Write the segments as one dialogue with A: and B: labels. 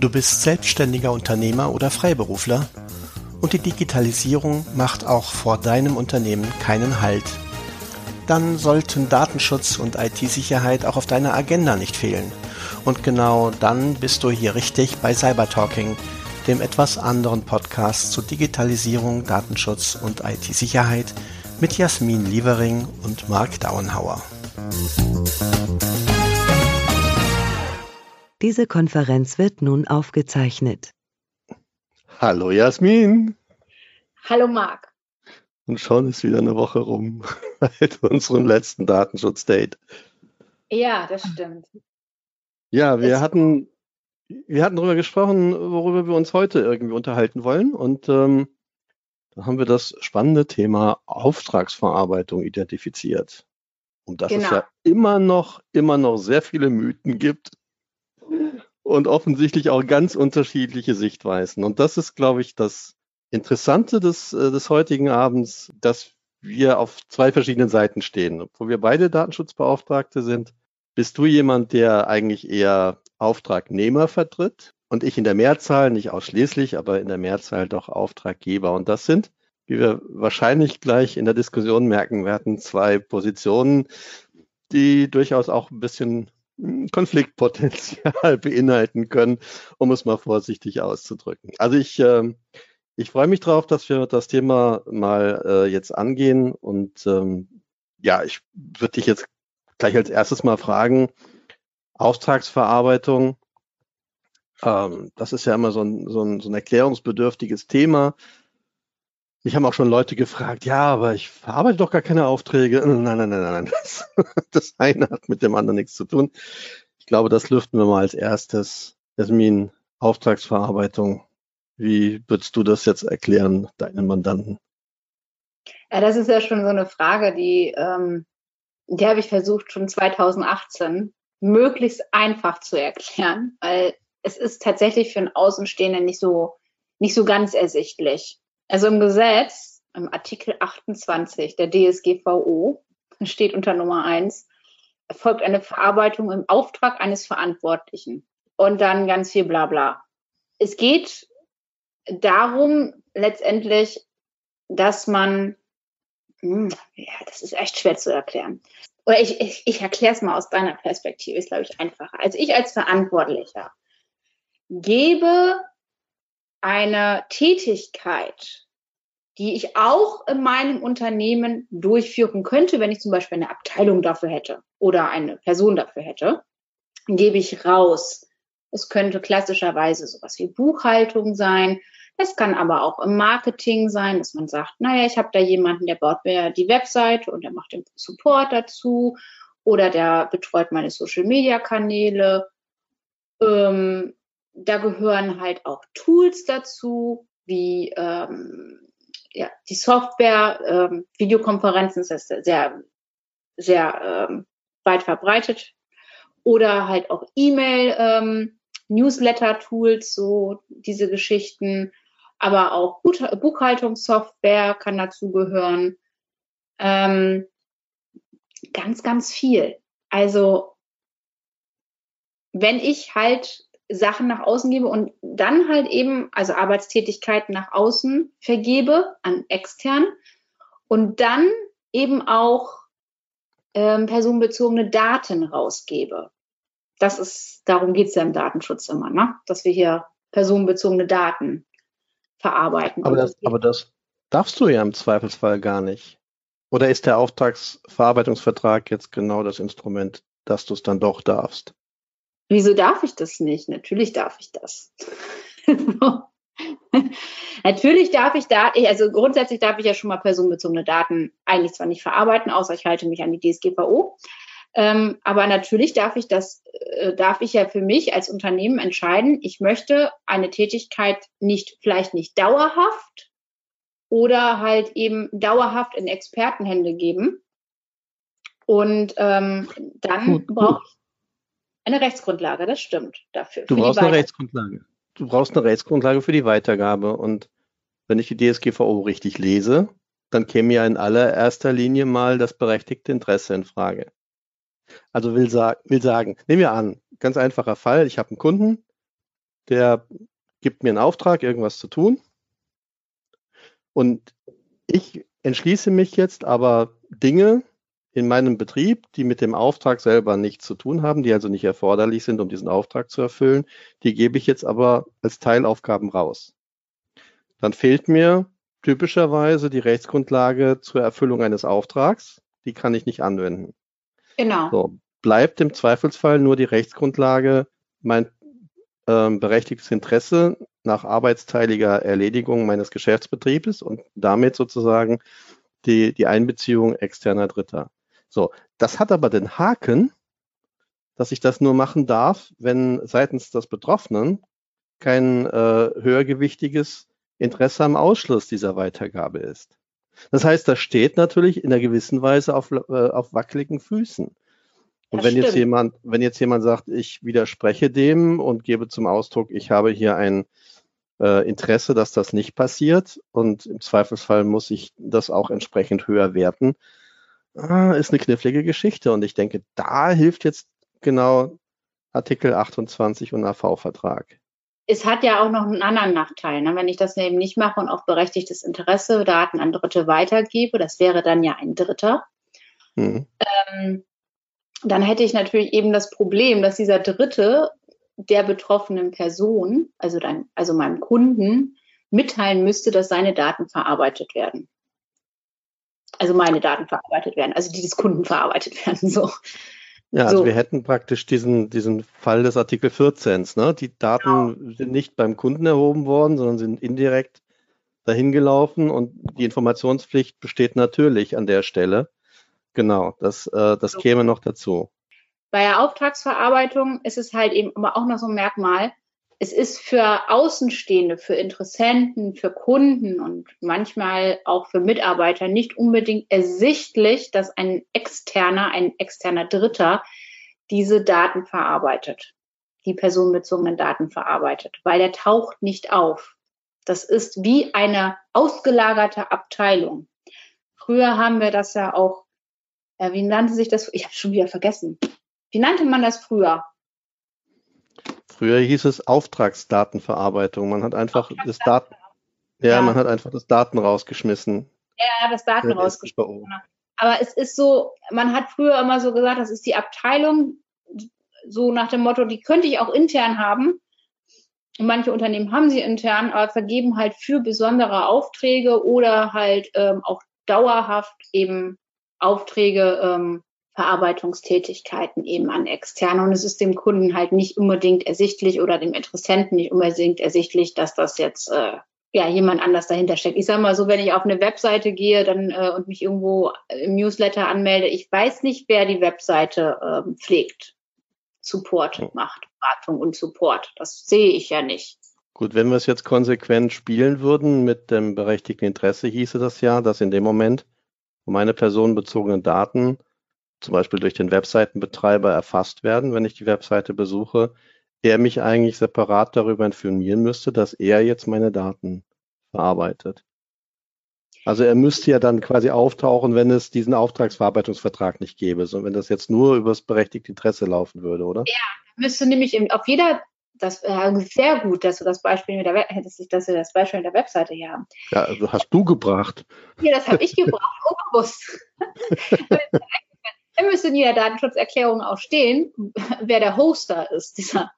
A: Du bist selbstständiger Unternehmer oder Freiberufler und die Digitalisierung macht auch vor deinem Unternehmen keinen Halt. Dann sollten Datenschutz und IT-Sicherheit auch auf deiner Agenda nicht fehlen. Und genau dann bist du hier richtig bei Cybertalking, dem etwas anderen Podcast zu Digitalisierung, Datenschutz und IT-Sicherheit mit Jasmin Lievering und Marc Dauenhauer.
B: Diese Konferenz wird nun aufgezeichnet.
C: Hallo Jasmin.
D: Hallo Marc.
C: Und schon ist wieder eine Woche rum seit unserem letzten Datenschutz-Date.
D: Ja, das stimmt.
C: Ja, wir hatten, wir hatten darüber gesprochen, worüber wir uns heute irgendwie unterhalten wollen. Und ähm, da haben wir das spannende Thema Auftragsverarbeitung identifiziert. Und dass genau. es ja immer noch, immer noch sehr viele Mythen gibt und offensichtlich auch ganz unterschiedliche Sichtweisen. Und das ist, glaube ich, das Interessante des, äh, des heutigen Abends, dass wir auf zwei verschiedenen Seiten stehen. Obwohl wir beide Datenschutzbeauftragte sind, bist du jemand, der eigentlich eher Auftragnehmer vertritt und ich in der Mehrzahl, nicht ausschließlich, aber in der Mehrzahl doch Auftraggeber. Und das sind, wie wir wahrscheinlich gleich in der Diskussion merken werden, zwei Positionen, die durchaus auch ein bisschen Konfliktpotenzial beinhalten können, um es mal vorsichtig auszudrücken. Also ich, äh, ich freue mich darauf, dass wir das Thema mal äh, jetzt angehen und ähm, ja, ich würde dich jetzt gleich als erstes mal fragen, Auftragsverarbeitung, ähm, das ist ja immer so ein, so, ein, so ein erklärungsbedürftiges Thema. Ich habe auch schon Leute gefragt, ja, aber ich verarbeite doch gar keine Aufträge. Nein, nein, nein, nein, das, das eine hat mit dem anderen nichts zu tun. Ich glaube, das lüften wir mal als erstes. Jasmin, Auftragsverarbeitung. Wie würdest du das jetzt erklären, deinen Mandanten?
D: Ja, das ist ja schon so eine Frage, die, ähm, die habe ich versucht, schon 2018 möglichst einfach zu erklären, weil es ist tatsächlich für einen Außenstehenden nicht so, nicht so ganz ersichtlich. Also im Gesetz, im Artikel 28 der DSGVO, steht unter Nummer 1, erfolgt eine Verarbeitung im Auftrag eines Verantwortlichen. Und dann ganz viel Blabla. Es geht darum, letztendlich, dass man, hm, ja, das ist echt schwer zu erklären. Oder ich, ich, ich erkläre es mal aus deiner Perspektive, ist, glaube ich, einfacher. Also ich als Verantwortlicher gebe eine Tätigkeit, die ich auch in meinem Unternehmen durchführen könnte, wenn ich zum Beispiel eine Abteilung dafür hätte oder eine Person dafür hätte, gebe ich raus. Es könnte klassischerweise sowas wie Buchhaltung sein. Es kann aber auch im Marketing sein, dass man sagt, naja, ich habe da jemanden, der baut mir die Webseite und der macht den Support dazu oder der betreut meine Social-Media-Kanäle. Ähm, da gehören halt auch Tools dazu, wie ähm, ja, die Software, ähm, Videokonferenzen ist das sehr, sehr ähm, weit verbreitet. Oder halt auch E-Mail, ähm, Newsletter-Tools, so diese Geschichten. Aber auch Buchhaltungssoftware kann dazugehören. Ähm, ganz, ganz viel. Also wenn ich halt Sachen nach außen gebe und dann halt eben, also Arbeitstätigkeiten nach außen vergebe an extern und dann eben auch ähm, personenbezogene Daten rausgebe. Das ist, darum geht es ja im Datenschutz immer, ne? dass wir hier personenbezogene Daten verarbeiten.
C: Aber das, aber das darfst du ja im Zweifelsfall gar nicht. Oder ist der Auftragsverarbeitungsvertrag jetzt genau das Instrument, dass du es dann doch darfst?
D: Wieso darf ich das nicht? Natürlich darf ich das. Natürlich darf ich da, also grundsätzlich darf ich ja schon mal personenbezogene Daten eigentlich zwar nicht verarbeiten, außer ich halte mich an die DSGVO. Ähm, aber natürlich darf ich das, äh, darf ich ja für mich als Unternehmen entscheiden, ich möchte eine Tätigkeit nicht, vielleicht nicht dauerhaft oder halt eben dauerhaft in Expertenhände geben. Und ähm, dann brauche ich eine Rechtsgrundlage, das stimmt dafür.
C: Du brauchst eine Rechtsgrundlage. Du brauchst eine Rechtsgrundlage für die Weitergabe. Und wenn ich die DSGVO richtig lese, dann käme ja in allererster Linie mal das berechtigte Interesse in Frage. Also will, sag, will sagen, nehmen wir an, ganz einfacher Fall, ich habe einen Kunden, der gibt mir einen Auftrag, irgendwas zu tun. Und ich entschließe mich jetzt aber Dinge in meinem Betrieb, die mit dem Auftrag selber nichts zu tun haben, die also nicht erforderlich sind, um diesen Auftrag zu erfüllen, die gebe ich jetzt aber als Teilaufgaben raus. Dann fehlt mir typischerweise die Rechtsgrundlage zur Erfüllung eines Auftrags. Die kann ich nicht anwenden.
D: Genau.
C: So, bleibt im Zweifelsfall nur die Rechtsgrundlage, mein ähm, berechtigtes Interesse nach arbeitsteiliger Erledigung meines Geschäftsbetriebes und damit sozusagen die, die Einbeziehung externer Dritter. So, das hat aber den Haken, dass ich das nur machen darf, wenn seitens des Betroffenen kein äh, höhergewichtiges Interesse am Ausschluss dieser Weitergabe ist. Das heißt, das steht natürlich in einer gewissen Weise auf, äh, auf wackeligen Füßen. Und wenn jetzt jemand, wenn jetzt jemand sagt, ich widerspreche dem und gebe zum Ausdruck, ich habe hier ein äh, Interesse, dass das nicht passiert und im Zweifelsfall muss ich das auch entsprechend höher werten, ist eine knifflige Geschichte. Und ich denke, da hilft jetzt genau Artikel 28 und AV-Vertrag.
D: Es hat ja auch noch einen anderen Nachteil. Ne? Wenn ich das eben nicht mache und auch berechtigtes Interesse Daten an Dritte weitergebe, das wäre dann ja ein Dritter. Mhm. Ähm, dann hätte ich natürlich eben das Problem, dass dieser Dritte der betroffenen Person, also, dann, also meinem Kunden, mitteilen müsste, dass seine Daten verarbeitet werden. Also meine Daten verarbeitet werden, also die des Kunden verarbeitet werden. So.
C: Ja, also so. wir hätten praktisch diesen, diesen Fall des Artikel 14. Ne? Die Daten genau. sind nicht beim Kunden erhoben worden, sondern sind indirekt dahin gelaufen und die Informationspflicht besteht natürlich an der Stelle. Genau, das, äh, das so. käme noch dazu.
D: Bei der Auftragsverarbeitung ist es halt eben aber auch noch so ein Merkmal. Es ist für Außenstehende, für Interessenten, für Kunden und manchmal auch für Mitarbeiter nicht unbedingt ersichtlich, dass ein externer, ein externer Dritter diese Daten verarbeitet, die personenbezogenen Daten verarbeitet, weil er taucht nicht auf. Das ist wie eine ausgelagerte Abteilung. Früher haben wir das ja auch äh, wie nannte sich das? Ich habe schon wieder vergessen. Wie nannte man das früher?
C: Früher hieß es Auftragsdatenverarbeitung. Man hat einfach das Daten, ja, ja, man hat einfach das Daten rausgeschmissen.
D: Ja, das Daten rausgeschmissen. Genau. Aber es ist so, man hat früher immer so gesagt, das ist die Abteilung, so nach dem Motto, die könnte ich auch intern haben. Und manche Unternehmen haben sie intern, aber vergeben halt für besondere Aufträge oder halt ähm, auch dauerhaft eben Aufträge, ähm, Verarbeitungstätigkeiten eben an externe. Und es ist dem Kunden halt nicht unbedingt ersichtlich oder dem Interessenten nicht unbedingt ersichtlich, dass das jetzt äh, ja jemand anders dahinter steckt. Ich sage mal so, wenn ich auf eine Webseite gehe dann äh, und mich irgendwo im Newsletter anmelde, ich weiß nicht, wer die Webseite äh, pflegt, Support macht, Beratung und Support. Das sehe ich ja nicht.
C: Gut, wenn wir es jetzt konsequent spielen würden mit dem berechtigten Interesse, hieße das ja, dass in dem Moment wo meine personenbezogenen Daten zum Beispiel durch den Webseitenbetreiber erfasst werden, wenn ich die Webseite besuche, er mich eigentlich separat darüber informieren müsste, dass er jetzt meine Daten verarbeitet. Also er müsste ja dann quasi auftauchen, wenn es diesen Auftragsverarbeitungsvertrag nicht gäbe, sondern wenn das jetzt nur über das berechtigte Interesse laufen würde, oder?
D: Ja, müsste nämlich auf jeder das äh, sehr gut, dass du das Beispiel mit der hättest, dass wir das Beispiel mit der Webseite hier haben.
C: Ja, also hast du gebracht.
D: Ja, das habe ich gebracht, unbewusst. Dann müsste in jeder Datenschutzerklärung auch stehen, wer der Hoster ist dieser,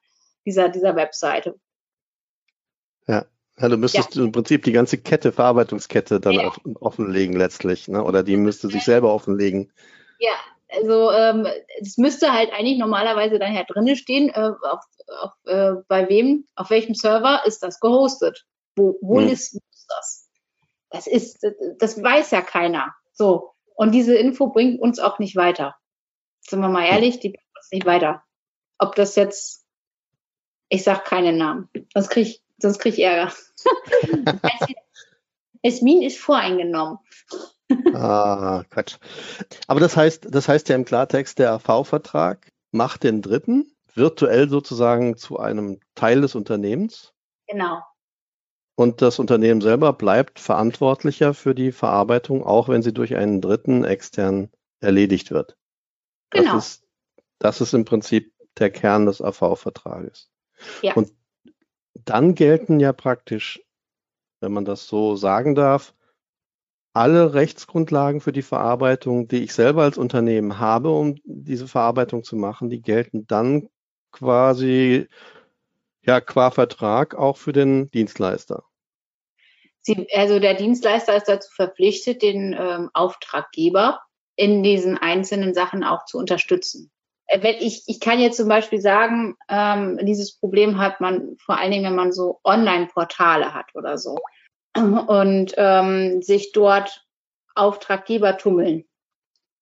D: dieser, dieser Webseite.
C: Ja. Ja, du müsstest ja. im Prinzip die ganze Kette, Verarbeitungskette dann ja. offenlegen letztlich, ne? Oder die müsste sich selber offenlegen.
D: Ja, also ähm, es müsste halt eigentlich normalerweise dann ja drinnen stehen, äh, auf, auf, äh, bei wem, auf welchem Server ist das gehostet? Wo, wo hm. ist das? Das ist, das weiß ja keiner. So. Und diese Info bringt uns auch nicht weiter. Sind wir mal ehrlich, die bringt uns nicht weiter. Ob das jetzt, ich sag keinen Namen, sonst krieg ich, sonst krieg ich Ärger. Esmin ist voreingenommen.
C: ah, Quatsch. Aber das heißt, das heißt ja im Klartext, der AV-Vertrag macht den Dritten virtuell sozusagen zu einem Teil des Unternehmens.
D: Genau.
C: Und das Unternehmen selber bleibt verantwortlicher für die Verarbeitung, auch wenn sie durch einen Dritten extern erledigt wird. Das genau. Ist, das ist im Prinzip der Kern des AV-Vertrages. Ja. Und dann gelten ja praktisch, wenn man das so sagen darf, alle Rechtsgrundlagen für die Verarbeitung, die ich selber als Unternehmen habe, um diese Verarbeitung zu machen, die gelten dann quasi ja qua Vertrag auch für den Dienstleister.
D: Sie, also der Dienstleister ist dazu verpflichtet, den ähm, Auftraggeber in diesen einzelnen Sachen auch zu unterstützen. Äh, wenn ich, ich kann jetzt zum Beispiel sagen, ähm, dieses Problem hat man vor allen Dingen, wenn man so Online-Portale hat oder so und ähm, sich dort Auftraggeber tummeln.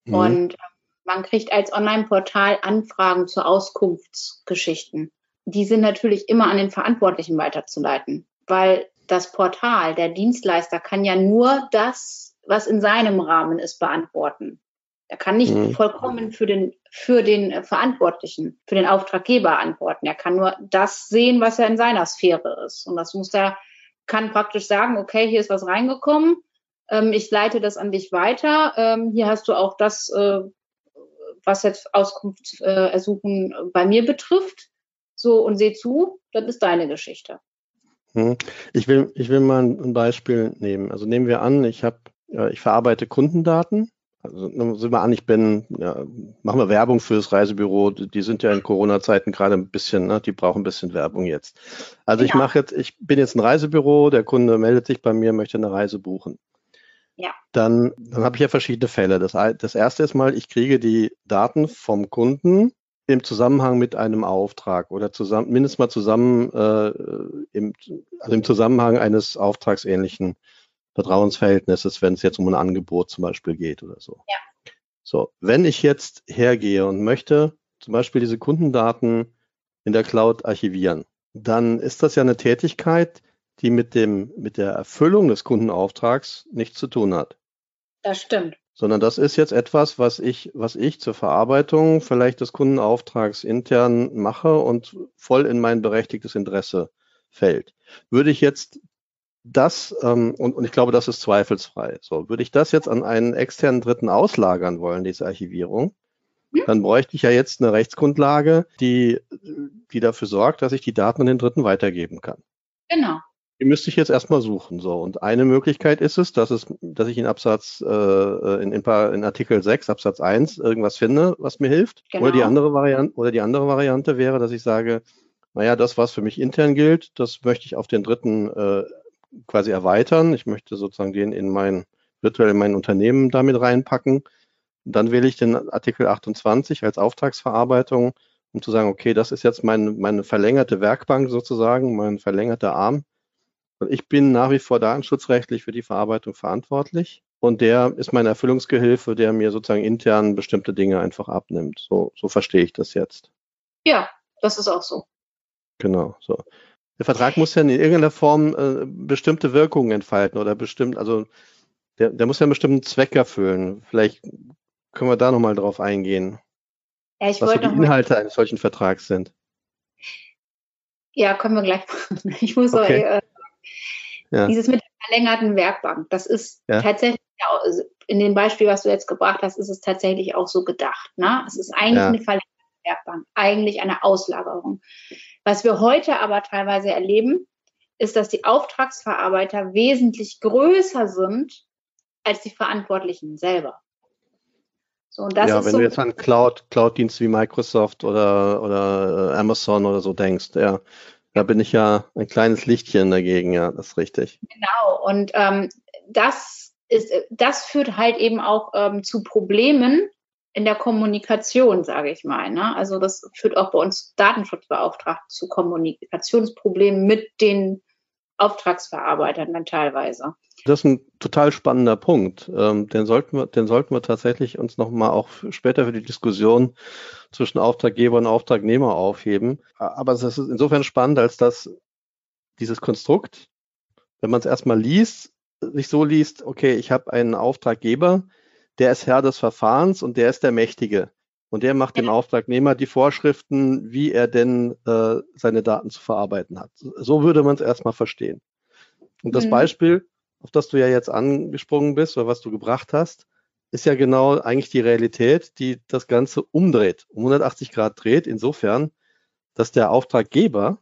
D: Mhm. Und man kriegt als Online-Portal Anfragen zu Auskunftsgeschichten. Die sind natürlich immer an den Verantwortlichen weiterzuleiten, weil das Portal, der Dienstleister kann ja nur das, was in seinem Rahmen ist, beantworten. Er kann nicht mhm. vollkommen für den, für den Verantwortlichen, für den Auftraggeber antworten. Er kann nur das sehen, was er in seiner Sphäre ist. Und das muss er, kann praktisch sagen, okay, hier ist was reingekommen, ähm, ich leite das an dich weiter. Ähm, hier hast du auch das, äh, was jetzt Auskunft äh, ersuchen bei mir betrifft. So und seh zu, das ist deine Geschichte.
C: Hm. Ich will, ich will mal ein Beispiel nehmen. Also nehmen wir an, ich habe, ich verarbeite Kundendaten. Also nehmen wir an, ich bin, ja, machen wir Werbung fürs Reisebüro. Die sind ja in Corona-Zeiten gerade ein bisschen, ne, die brauchen ein bisschen Werbung jetzt. Also ja. ich mache jetzt, ich bin jetzt ein Reisebüro, der Kunde meldet sich bei mir, möchte eine Reise buchen. Ja. Dann, dann habe ich ja verschiedene Fälle. Das, das erste ist mal, ich kriege die Daten vom Kunden im Zusammenhang mit einem Auftrag oder zusammen, mindestens mal zusammen äh, im, also im Zusammenhang eines auftragsähnlichen Vertrauensverhältnisses, wenn es jetzt um ein Angebot zum Beispiel geht oder so. Ja. So, wenn ich jetzt hergehe und möchte zum Beispiel diese Kundendaten in der Cloud archivieren, dann ist das ja eine Tätigkeit, die mit dem, mit der Erfüllung des Kundenauftrags nichts zu tun hat.
D: Das stimmt.
C: Sondern das ist jetzt etwas, was ich, was ich zur Verarbeitung vielleicht des Kundenauftrags intern mache und voll in mein berechtigtes Interesse fällt. Würde ich jetzt das, ähm, und, und ich glaube, das ist zweifelsfrei, so, würde ich das jetzt an einen externen Dritten auslagern wollen, diese Archivierung, dann bräuchte ich ja jetzt eine Rechtsgrundlage, die, die dafür sorgt, dass ich die Daten an den Dritten weitergeben kann.
D: Genau.
C: Die müsste ich jetzt erstmal suchen. So. Und eine Möglichkeit ist es, dass es, dass ich in Absatz, äh, in, in, in Artikel 6, Absatz 1 irgendwas finde, was mir hilft. Genau. Oder die andere Variante, oder die andere Variante wäre, dass ich sage, naja, das, was für mich intern gilt, das möchte ich auf den dritten äh, quasi erweitern. Ich möchte sozusagen den in mein, virtuell in mein Unternehmen damit reinpacken. Und dann wähle ich den Artikel 28 als Auftragsverarbeitung, um zu sagen, okay, das ist jetzt mein, meine verlängerte Werkbank sozusagen, mein verlängerter Arm und ich bin nach wie vor datenschutzrechtlich für die Verarbeitung verantwortlich. Und der ist mein Erfüllungsgehilfe, der mir sozusagen intern bestimmte Dinge einfach abnimmt. So, so verstehe ich das jetzt.
D: Ja, das ist auch so.
C: Genau, so. Der Vertrag muss ja in irgendeiner Form äh, bestimmte Wirkungen entfalten oder bestimmt, also der, der muss ja einen bestimmten Zweck erfüllen. Vielleicht können wir da nochmal drauf eingehen. Ja, ich was so die Inhalte eines solchen Vertrags sind.
D: Ja, können wir gleich machen. Ich muss okay. auch, äh, ja. Dieses mit der verlängerten Werkbank, das ist ja. tatsächlich, also in dem Beispiel, was du jetzt gebracht hast, ist es tatsächlich auch so gedacht. Ne? Es ist eigentlich ja. eine verlängerte Werkbank, eigentlich eine Auslagerung. Was wir heute aber teilweise erleben, ist, dass die Auftragsverarbeiter wesentlich größer sind als die Verantwortlichen selber.
C: So, und das ja, wenn so, du jetzt an Cloud, Cloud-Dienste wie Microsoft oder, oder äh, Amazon oder so denkst, ja, da bin ich ja ein kleines Lichtchen dagegen, ja, das ist richtig.
D: Genau, und ähm, das ist, das führt halt eben auch ähm, zu Problemen in der Kommunikation, sage ich mal. Ne? Also das führt auch bei uns Datenschutzbeauftragten zu Kommunikationsproblemen mit den Auftragsverarbeitern dann teilweise.
C: Das ist ein total spannender Punkt. Ähm, den, sollten wir, den sollten wir tatsächlich uns nochmal auch später für die Diskussion zwischen Auftraggeber und Auftragnehmer aufheben. Aber es ist insofern spannend, als dass dieses Konstrukt, wenn man es erstmal liest, sich so liest, okay, ich habe einen Auftraggeber, der ist Herr des Verfahrens und der ist der Mächtige. Und der macht dem Auftragnehmer die Vorschriften, wie er denn äh, seine Daten zu verarbeiten hat. So würde man es erstmal verstehen. Und das mhm. Beispiel, auf das du ja jetzt angesprungen bist oder was du gebracht hast, ist ja genau eigentlich die Realität, die das Ganze umdreht, um 180 Grad dreht, insofern, dass der Auftraggeber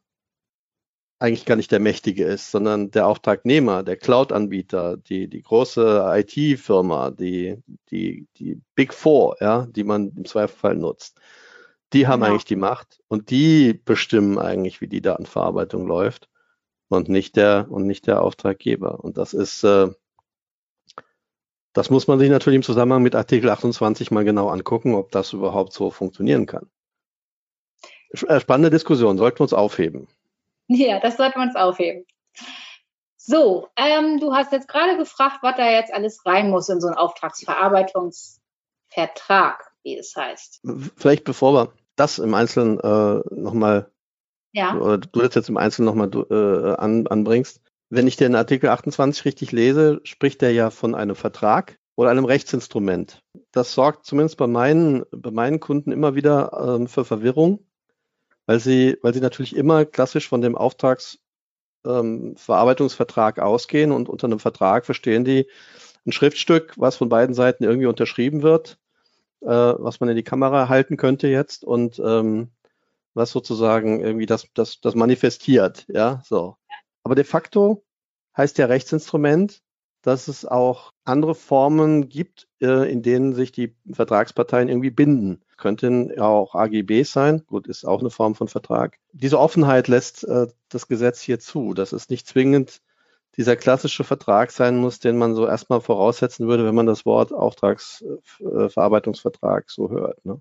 C: eigentlich gar nicht der Mächtige ist, sondern der Auftragnehmer, der Cloud-Anbieter, die, die große IT-Firma, die, die, die Big Four, ja, die man im Zweifelsfall nutzt. Die haben genau. eigentlich die Macht und die bestimmen eigentlich, wie die Datenverarbeitung läuft und nicht der, und nicht der Auftraggeber. Und das ist, äh, das muss man sich natürlich im Zusammenhang mit Artikel 28 mal genau angucken, ob das überhaupt so funktionieren kann. Äh, spannende Diskussion, sollten wir uns aufheben.
D: Ja, das sollten wir uns aufheben. So, ähm, du hast jetzt gerade gefragt, was da jetzt alles rein muss in so einen Auftragsverarbeitungsvertrag, wie es heißt.
C: Vielleicht bevor wir das im Einzelnen äh, nochmal, ja. oder du das jetzt im Einzelnen nochmal äh, an, anbringst. Wenn ich den Artikel 28 richtig lese, spricht er ja von einem Vertrag oder einem Rechtsinstrument. Das sorgt zumindest bei meinen, bei meinen Kunden immer wieder ähm, für Verwirrung, weil sie, weil sie natürlich immer klassisch von dem Auftragsverarbeitungsvertrag ähm, ausgehen und unter einem Vertrag verstehen die ein Schriftstück, was von beiden Seiten irgendwie unterschrieben wird, äh, was man in die Kamera halten könnte jetzt und ähm, was sozusagen irgendwie das, das, das manifestiert, ja, so. Aber de facto heißt ja Rechtsinstrument, dass es auch andere Formen gibt, äh, in denen sich die Vertragsparteien irgendwie binden. Könnten ja auch AGBs sein. Gut, ist auch eine Form von Vertrag. Diese Offenheit lässt äh, das Gesetz hier zu. Das ist nicht zwingend dieser klassische Vertrag sein muss, den man so erstmal voraussetzen würde, wenn man das Wort Auftragsverarbeitungsvertrag äh, so hört. Ne?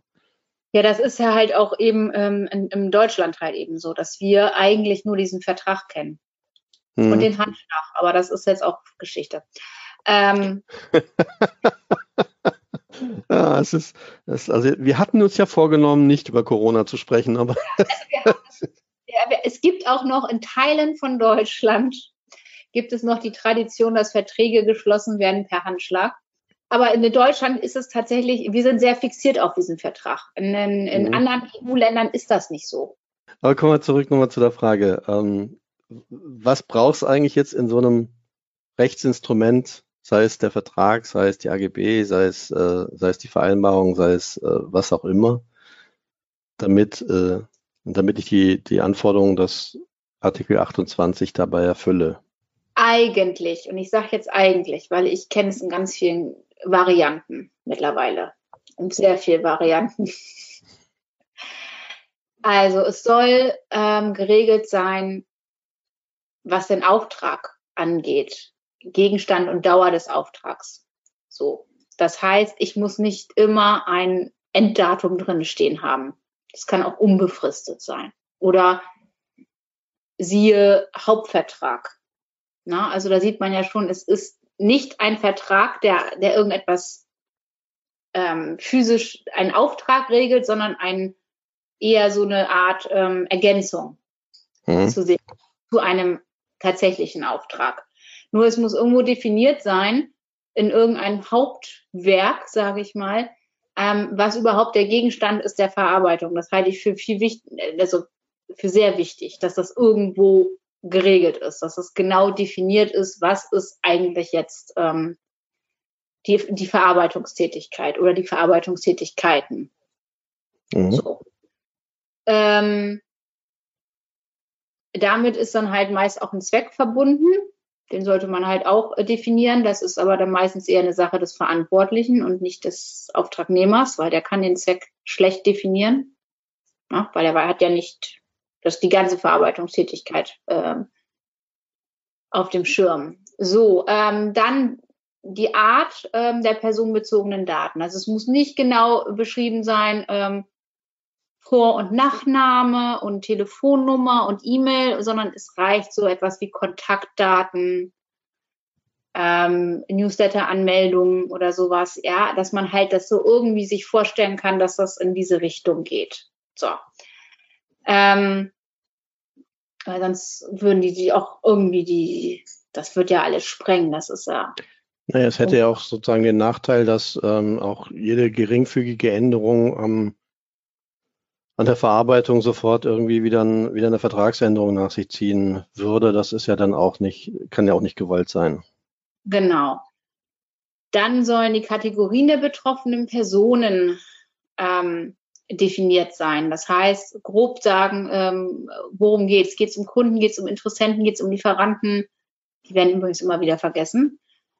D: Ja, das ist ja halt auch eben ähm, in, in Deutschland halt eben so, dass wir eigentlich nur diesen Vertrag kennen hm. und den Handschlag. Aber das ist jetzt auch Geschichte. Ähm,
C: ja, es ist, es, also wir hatten uns ja vorgenommen, nicht über Corona zu sprechen, aber.
D: Also ja, es gibt auch noch in Teilen von Deutschland gibt es noch die Tradition, dass Verträge geschlossen werden per Handschlag. Aber in Deutschland ist es tatsächlich, wir sind sehr fixiert auf diesen Vertrag. In, in mhm. anderen EU-Ländern ist das nicht so.
C: Aber kommen wir zurück nochmal zu der Frage. Ähm, was brauchst du eigentlich jetzt in so einem Rechtsinstrument, sei es der Vertrag, sei es die AGB, sei es, äh, sei es die Vereinbarung, sei es äh, was auch immer, damit, äh, damit ich die, die Anforderungen des Artikel 28 dabei erfülle?
D: Eigentlich, und ich sage jetzt eigentlich, weil ich kenne es in ganz vielen Varianten mittlerweile. In sehr vielen Varianten. Also es soll ähm, geregelt sein, was den Auftrag angeht, Gegenstand und Dauer des Auftrags. So. Das heißt, ich muss nicht immer ein Enddatum drin stehen haben. Das kann auch unbefristet sein. Oder siehe Hauptvertrag. Na, also da sieht man ja schon, es ist nicht ein Vertrag, der, der irgendetwas ähm, physisch einen Auftrag regelt, sondern ein eher so eine Art ähm, Ergänzung mhm. zu, sehen, zu einem tatsächlichen Auftrag. Nur es muss irgendwo definiert sein, in irgendeinem Hauptwerk, sage ich mal, ähm, was überhaupt der Gegenstand ist der Verarbeitung. Das halte ich für viel wichtig, also für sehr wichtig, dass das irgendwo geregelt ist, dass es genau definiert ist, was ist eigentlich jetzt ähm, die, die Verarbeitungstätigkeit oder die Verarbeitungstätigkeiten. Mhm. So. Ähm, damit ist dann halt meist auch ein Zweck verbunden. Den sollte man halt auch äh, definieren. Das ist aber dann meistens eher eine Sache des Verantwortlichen und nicht des Auftragnehmers, weil der kann den Zweck schlecht definieren. Ja, weil er hat ja nicht das die ganze Verarbeitungstätigkeit äh, auf dem Schirm. So, ähm, dann die Art ähm, der personenbezogenen Daten. Also es muss nicht genau beschrieben sein, ähm, vor- und Nachname und Telefonnummer und E-Mail, sondern es reicht so etwas wie Kontaktdaten, ähm, Newsletter-Anmeldungen oder sowas, ja, dass man halt das so irgendwie sich vorstellen kann, dass das in diese Richtung geht. So. Ähm, weil sonst würden die die auch irgendwie die, das wird ja alles sprengen, das ist ja.
C: Naja, es hätte ja auch sozusagen den Nachteil, dass ähm, auch jede geringfügige Änderung am an der Verarbeitung sofort irgendwie wieder, ein, wieder eine Vertragsänderung nach sich ziehen würde, das ist ja dann auch nicht, kann ja auch nicht gewollt sein.
D: Genau. Dann sollen die Kategorien der betroffenen Personen ähm, definiert sein. Das heißt, grob sagen, ähm, worum geht's? Geht's um Kunden, geht's um Interessenten, geht's um Lieferanten? Die werden übrigens immer wieder vergessen.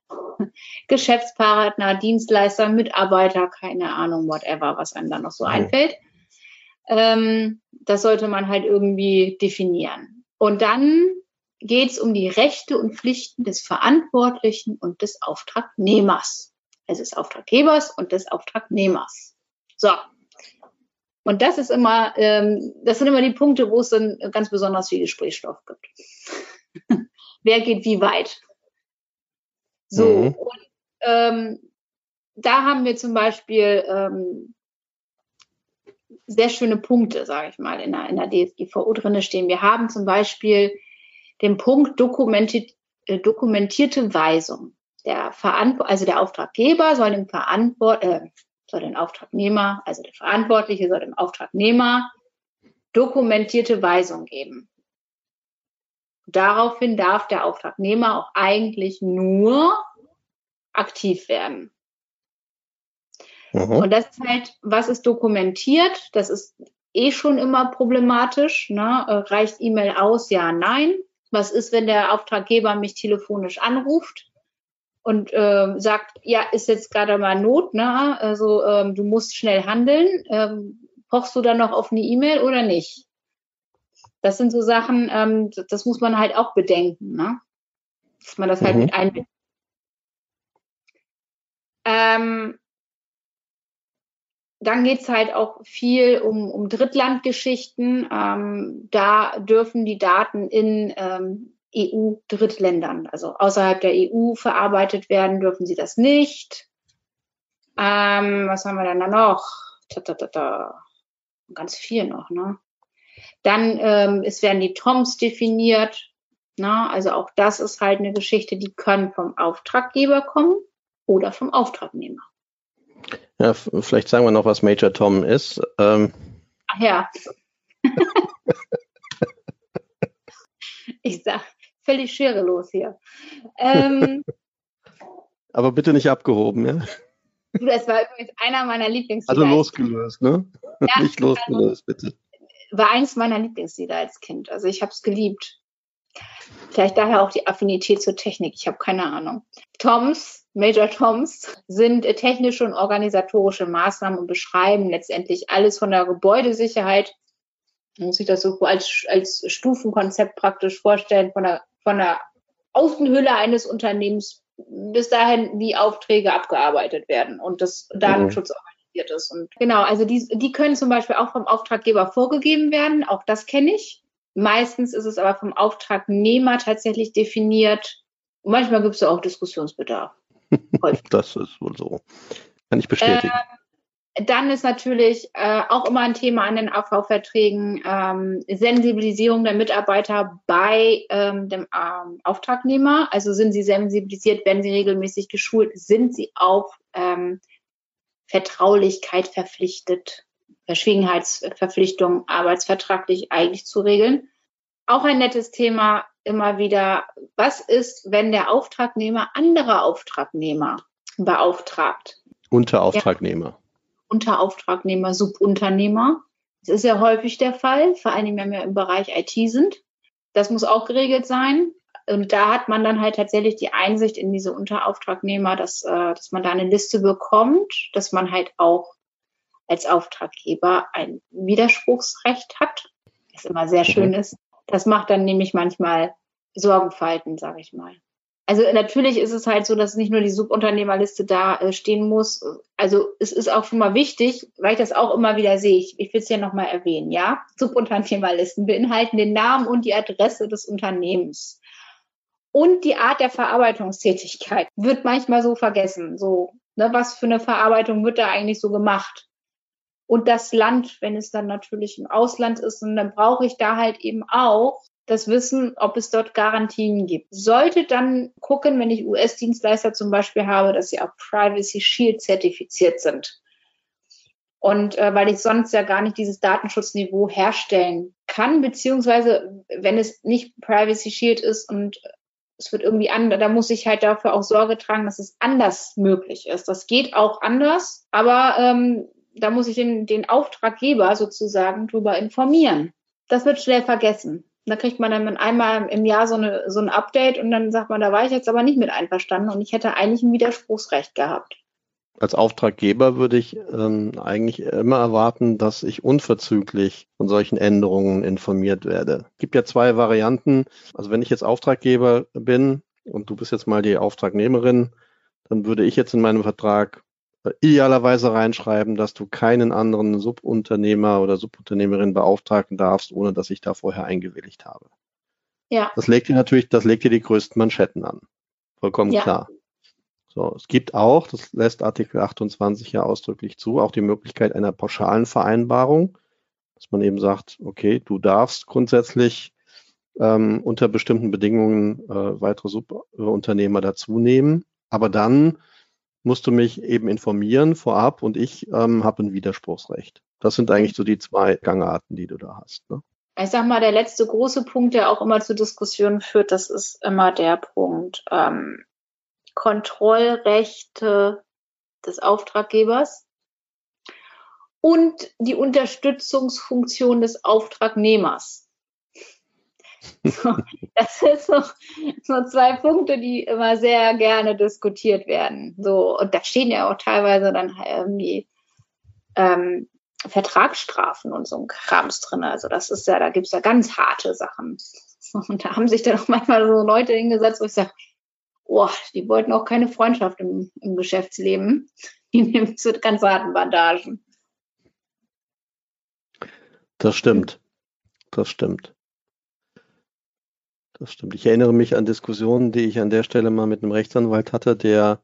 D: Geschäftspartner, Dienstleister, Mitarbeiter, keine Ahnung, whatever, was einem da noch so einfällt. Ähm, das sollte man halt irgendwie definieren. Und dann geht es um die Rechte und Pflichten des Verantwortlichen und des Auftragnehmers. Also des Auftraggebers und des Auftragnehmers. So. Und das ist immer, ähm, das sind immer die Punkte, wo es dann ganz besonders viel Gesprächsstoff gibt. Wer geht wie weit? So. Mhm. Und ähm, da haben wir zum Beispiel ähm, sehr schöne Punkte, sage ich mal, in der, in der DSGVO drinne stehen. Wir haben zum Beispiel den Punkt dokumentiert, äh, dokumentierte Weisung. Der Verantwort also der Auftraggeber soll dem Verantwort äh, soll den Auftragnehmer, also der Verantwortliche soll dem Auftragnehmer dokumentierte Weisung geben. Daraufhin darf der Auftragnehmer auch eigentlich nur aktiv werden. Mhm. Und das ist halt, was ist dokumentiert? Das ist eh schon immer problematisch. Ne? Äh, reicht E-Mail aus? Ja, nein. Was ist, wenn der Auftraggeber mich telefonisch anruft und äh, sagt, ja, ist jetzt gerade mal Not, ne? Also ähm, du musst schnell handeln. Ähm, pochst du dann noch auf eine E-Mail oder nicht? Das sind so Sachen, ähm, das muss man halt auch bedenken, ne? Dass man das halt mhm. mit einbindet. Ähm, dann geht's halt auch viel um, um Drittlandgeschichten. Ähm, da dürfen die Daten in ähm, EU-Drittländern, also außerhalb der EU verarbeitet werden, dürfen sie das nicht. Ähm, was haben wir dann da noch? Ta, ta, ta, ta. Ganz viel noch, ne? Dann ähm, es werden die TOMs definiert. Na, also auch das ist halt eine Geschichte, die können vom Auftraggeber kommen oder vom Auftragnehmer.
C: Ja, vielleicht sagen wir noch, was Major Tom ist. Ähm.
D: Ach ja. ich sag, völlig schwerelos hier. Ähm,
C: Aber bitte nicht abgehoben, ja?
D: Das war übrigens einer meiner Lieblingslieder.
C: Also losgelöst, ne? Ja, nicht losgelöst, bitte.
D: War eins meiner Lieblingslieder als Kind. Also ich habe es geliebt. Vielleicht daher auch die Affinität zur Technik. Ich habe keine Ahnung. Toms Major Toms sind technische und organisatorische Maßnahmen und beschreiben letztendlich alles von der Gebäudesicherheit. Man muss sich das so als, als Stufenkonzept praktisch vorstellen, von der, von der Außenhülle eines Unternehmens bis dahin, wie Aufträge abgearbeitet werden und das Datenschutz mhm. organisiert ist. Und genau, also die, die können zum Beispiel auch vom Auftraggeber vorgegeben werden. Auch das kenne ich. Meistens ist es aber vom Auftragnehmer tatsächlich definiert. manchmal gibt es ja auch Diskussionsbedarf.
C: das ist wohl so. Kann ich bestätigen.
D: Äh, dann ist natürlich äh, auch immer ein Thema an den AV-Verträgen ähm, Sensibilisierung der Mitarbeiter bei ähm, dem ähm, Auftragnehmer. Also sind sie sensibilisiert, werden sie regelmäßig geschult, sind sie auf ähm, Vertraulichkeit verpflichtet, Verschwiegenheitsverpflichtung arbeitsvertraglich eigentlich zu regeln. Auch ein nettes Thema immer wieder, was ist, wenn der Auftragnehmer andere Auftragnehmer beauftragt?
C: Unterauftragnehmer. Ja.
D: Unterauftragnehmer, Subunternehmer. Das ist ja häufig der Fall, vor allem wenn wir im Bereich IT sind. Das muss auch geregelt sein. Und da hat man dann halt tatsächlich die Einsicht in diese Unterauftragnehmer, dass, äh, dass man da eine Liste bekommt, dass man halt auch als Auftraggeber ein Widerspruchsrecht hat, was immer sehr schön mhm. ist. Das macht dann nämlich manchmal Sorgenfalten, sage ich mal. Also natürlich ist es halt so, dass nicht nur die Subunternehmerliste da äh, stehen muss. Also es ist auch schon mal wichtig, weil ich das auch immer wieder sehe. Ich, ich will es ja nochmal erwähnen, ja. Subunternehmerlisten beinhalten den Namen und die Adresse des Unternehmens. Und die Art der Verarbeitungstätigkeit wird manchmal so vergessen. So, ne, was für eine Verarbeitung wird da eigentlich so gemacht? Und das Land, wenn es dann natürlich im Ausland ist. Und dann brauche ich da halt eben auch das Wissen, ob es dort Garantien gibt. Sollte dann gucken, wenn ich US-Dienstleister zum Beispiel habe, dass sie auch Privacy Shield zertifiziert sind. Und äh, weil ich sonst ja gar nicht dieses Datenschutzniveau herstellen kann, beziehungsweise wenn es nicht Privacy Shield ist und es wird irgendwie anders, da muss ich halt dafür auch Sorge tragen, dass es anders möglich ist. Das geht auch anders, aber ähm, da muss ich den, den Auftraggeber sozusagen drüber informieren. Das wird schnell vergessen. Da kriegt man dann einmal im Jahr so, eine, so ein Update und dann sagt man, da war ich jetzt aber nicht mit einverstanden und ich hätte eigentlich ein Widerspruchsrecht gehabt.
C: Als Auftraggeber würde ich ähm, eigentlich immer erwarten, dass ich unverzüglich von solchen Änderungen informiert werde. Es gibt ja zwei Varianten. Also wenn ich jetzt Auftraggeber bin und du bist jetzt mal die Auftragnehmerin, dann würde ich jetzt in meinem Vertrag idealerweise reinschreiben, dass du keinen anderen Subunternehmer oder Subunternehmerin beauftragen darfst, ohne dass ich da vorher eingewilligt habe. Ja. Das legt dir natürlich, das legt dir die größten Manschetten an. Vollkommen ja. klar. So, es gibt auch, das lässt Artikel 28 ja ausdrücklich zu, auch die Möglichkeit einer pauschalen Vereinbarung, dass man eben sagt, okay, du darfst grundsätzlich ähm, unter bestimmten Bedingungen äh, weitere Subunternehmer dazu nehmen, aber dann musst du mich eben informieren vorab und ich ähm, habe ein Widerspruchsrecht. Das sind eigentlich so die zwei Gangarten, die du da hast. Ne?
D: Ich sag mal, der letzte große Punkt, der auch immer zu Diskussionen führt, das ist immer der Punkt ähm, Kontrollrechte des Auftraggebers und die Unterstützungsfunktion des Auftragnehmers. So, das sind so, so zwei Punkte, die immer sehr gerne diskutiert werden. So, und da stehen ja auch teilweise dann irgendwie ähm, Vertragsstrafen und so ein Krams drin. Also das ist ja, da gibt's ja ganz harte Sachen. Und da haben sich dann auch manchmal so Leute hingesetzt, wo ich sage, oh, die wollten auch keine Freundschaft im, im Geschäftsleben. Die nehmen zu ganz harten Bandagen.
C: Das stimmt. Das stimmt. Das stimmt. Ich erinnere mich an Diskussionen, die ich an der Stelle mal mit einem Rechtsanwalt hatte, der,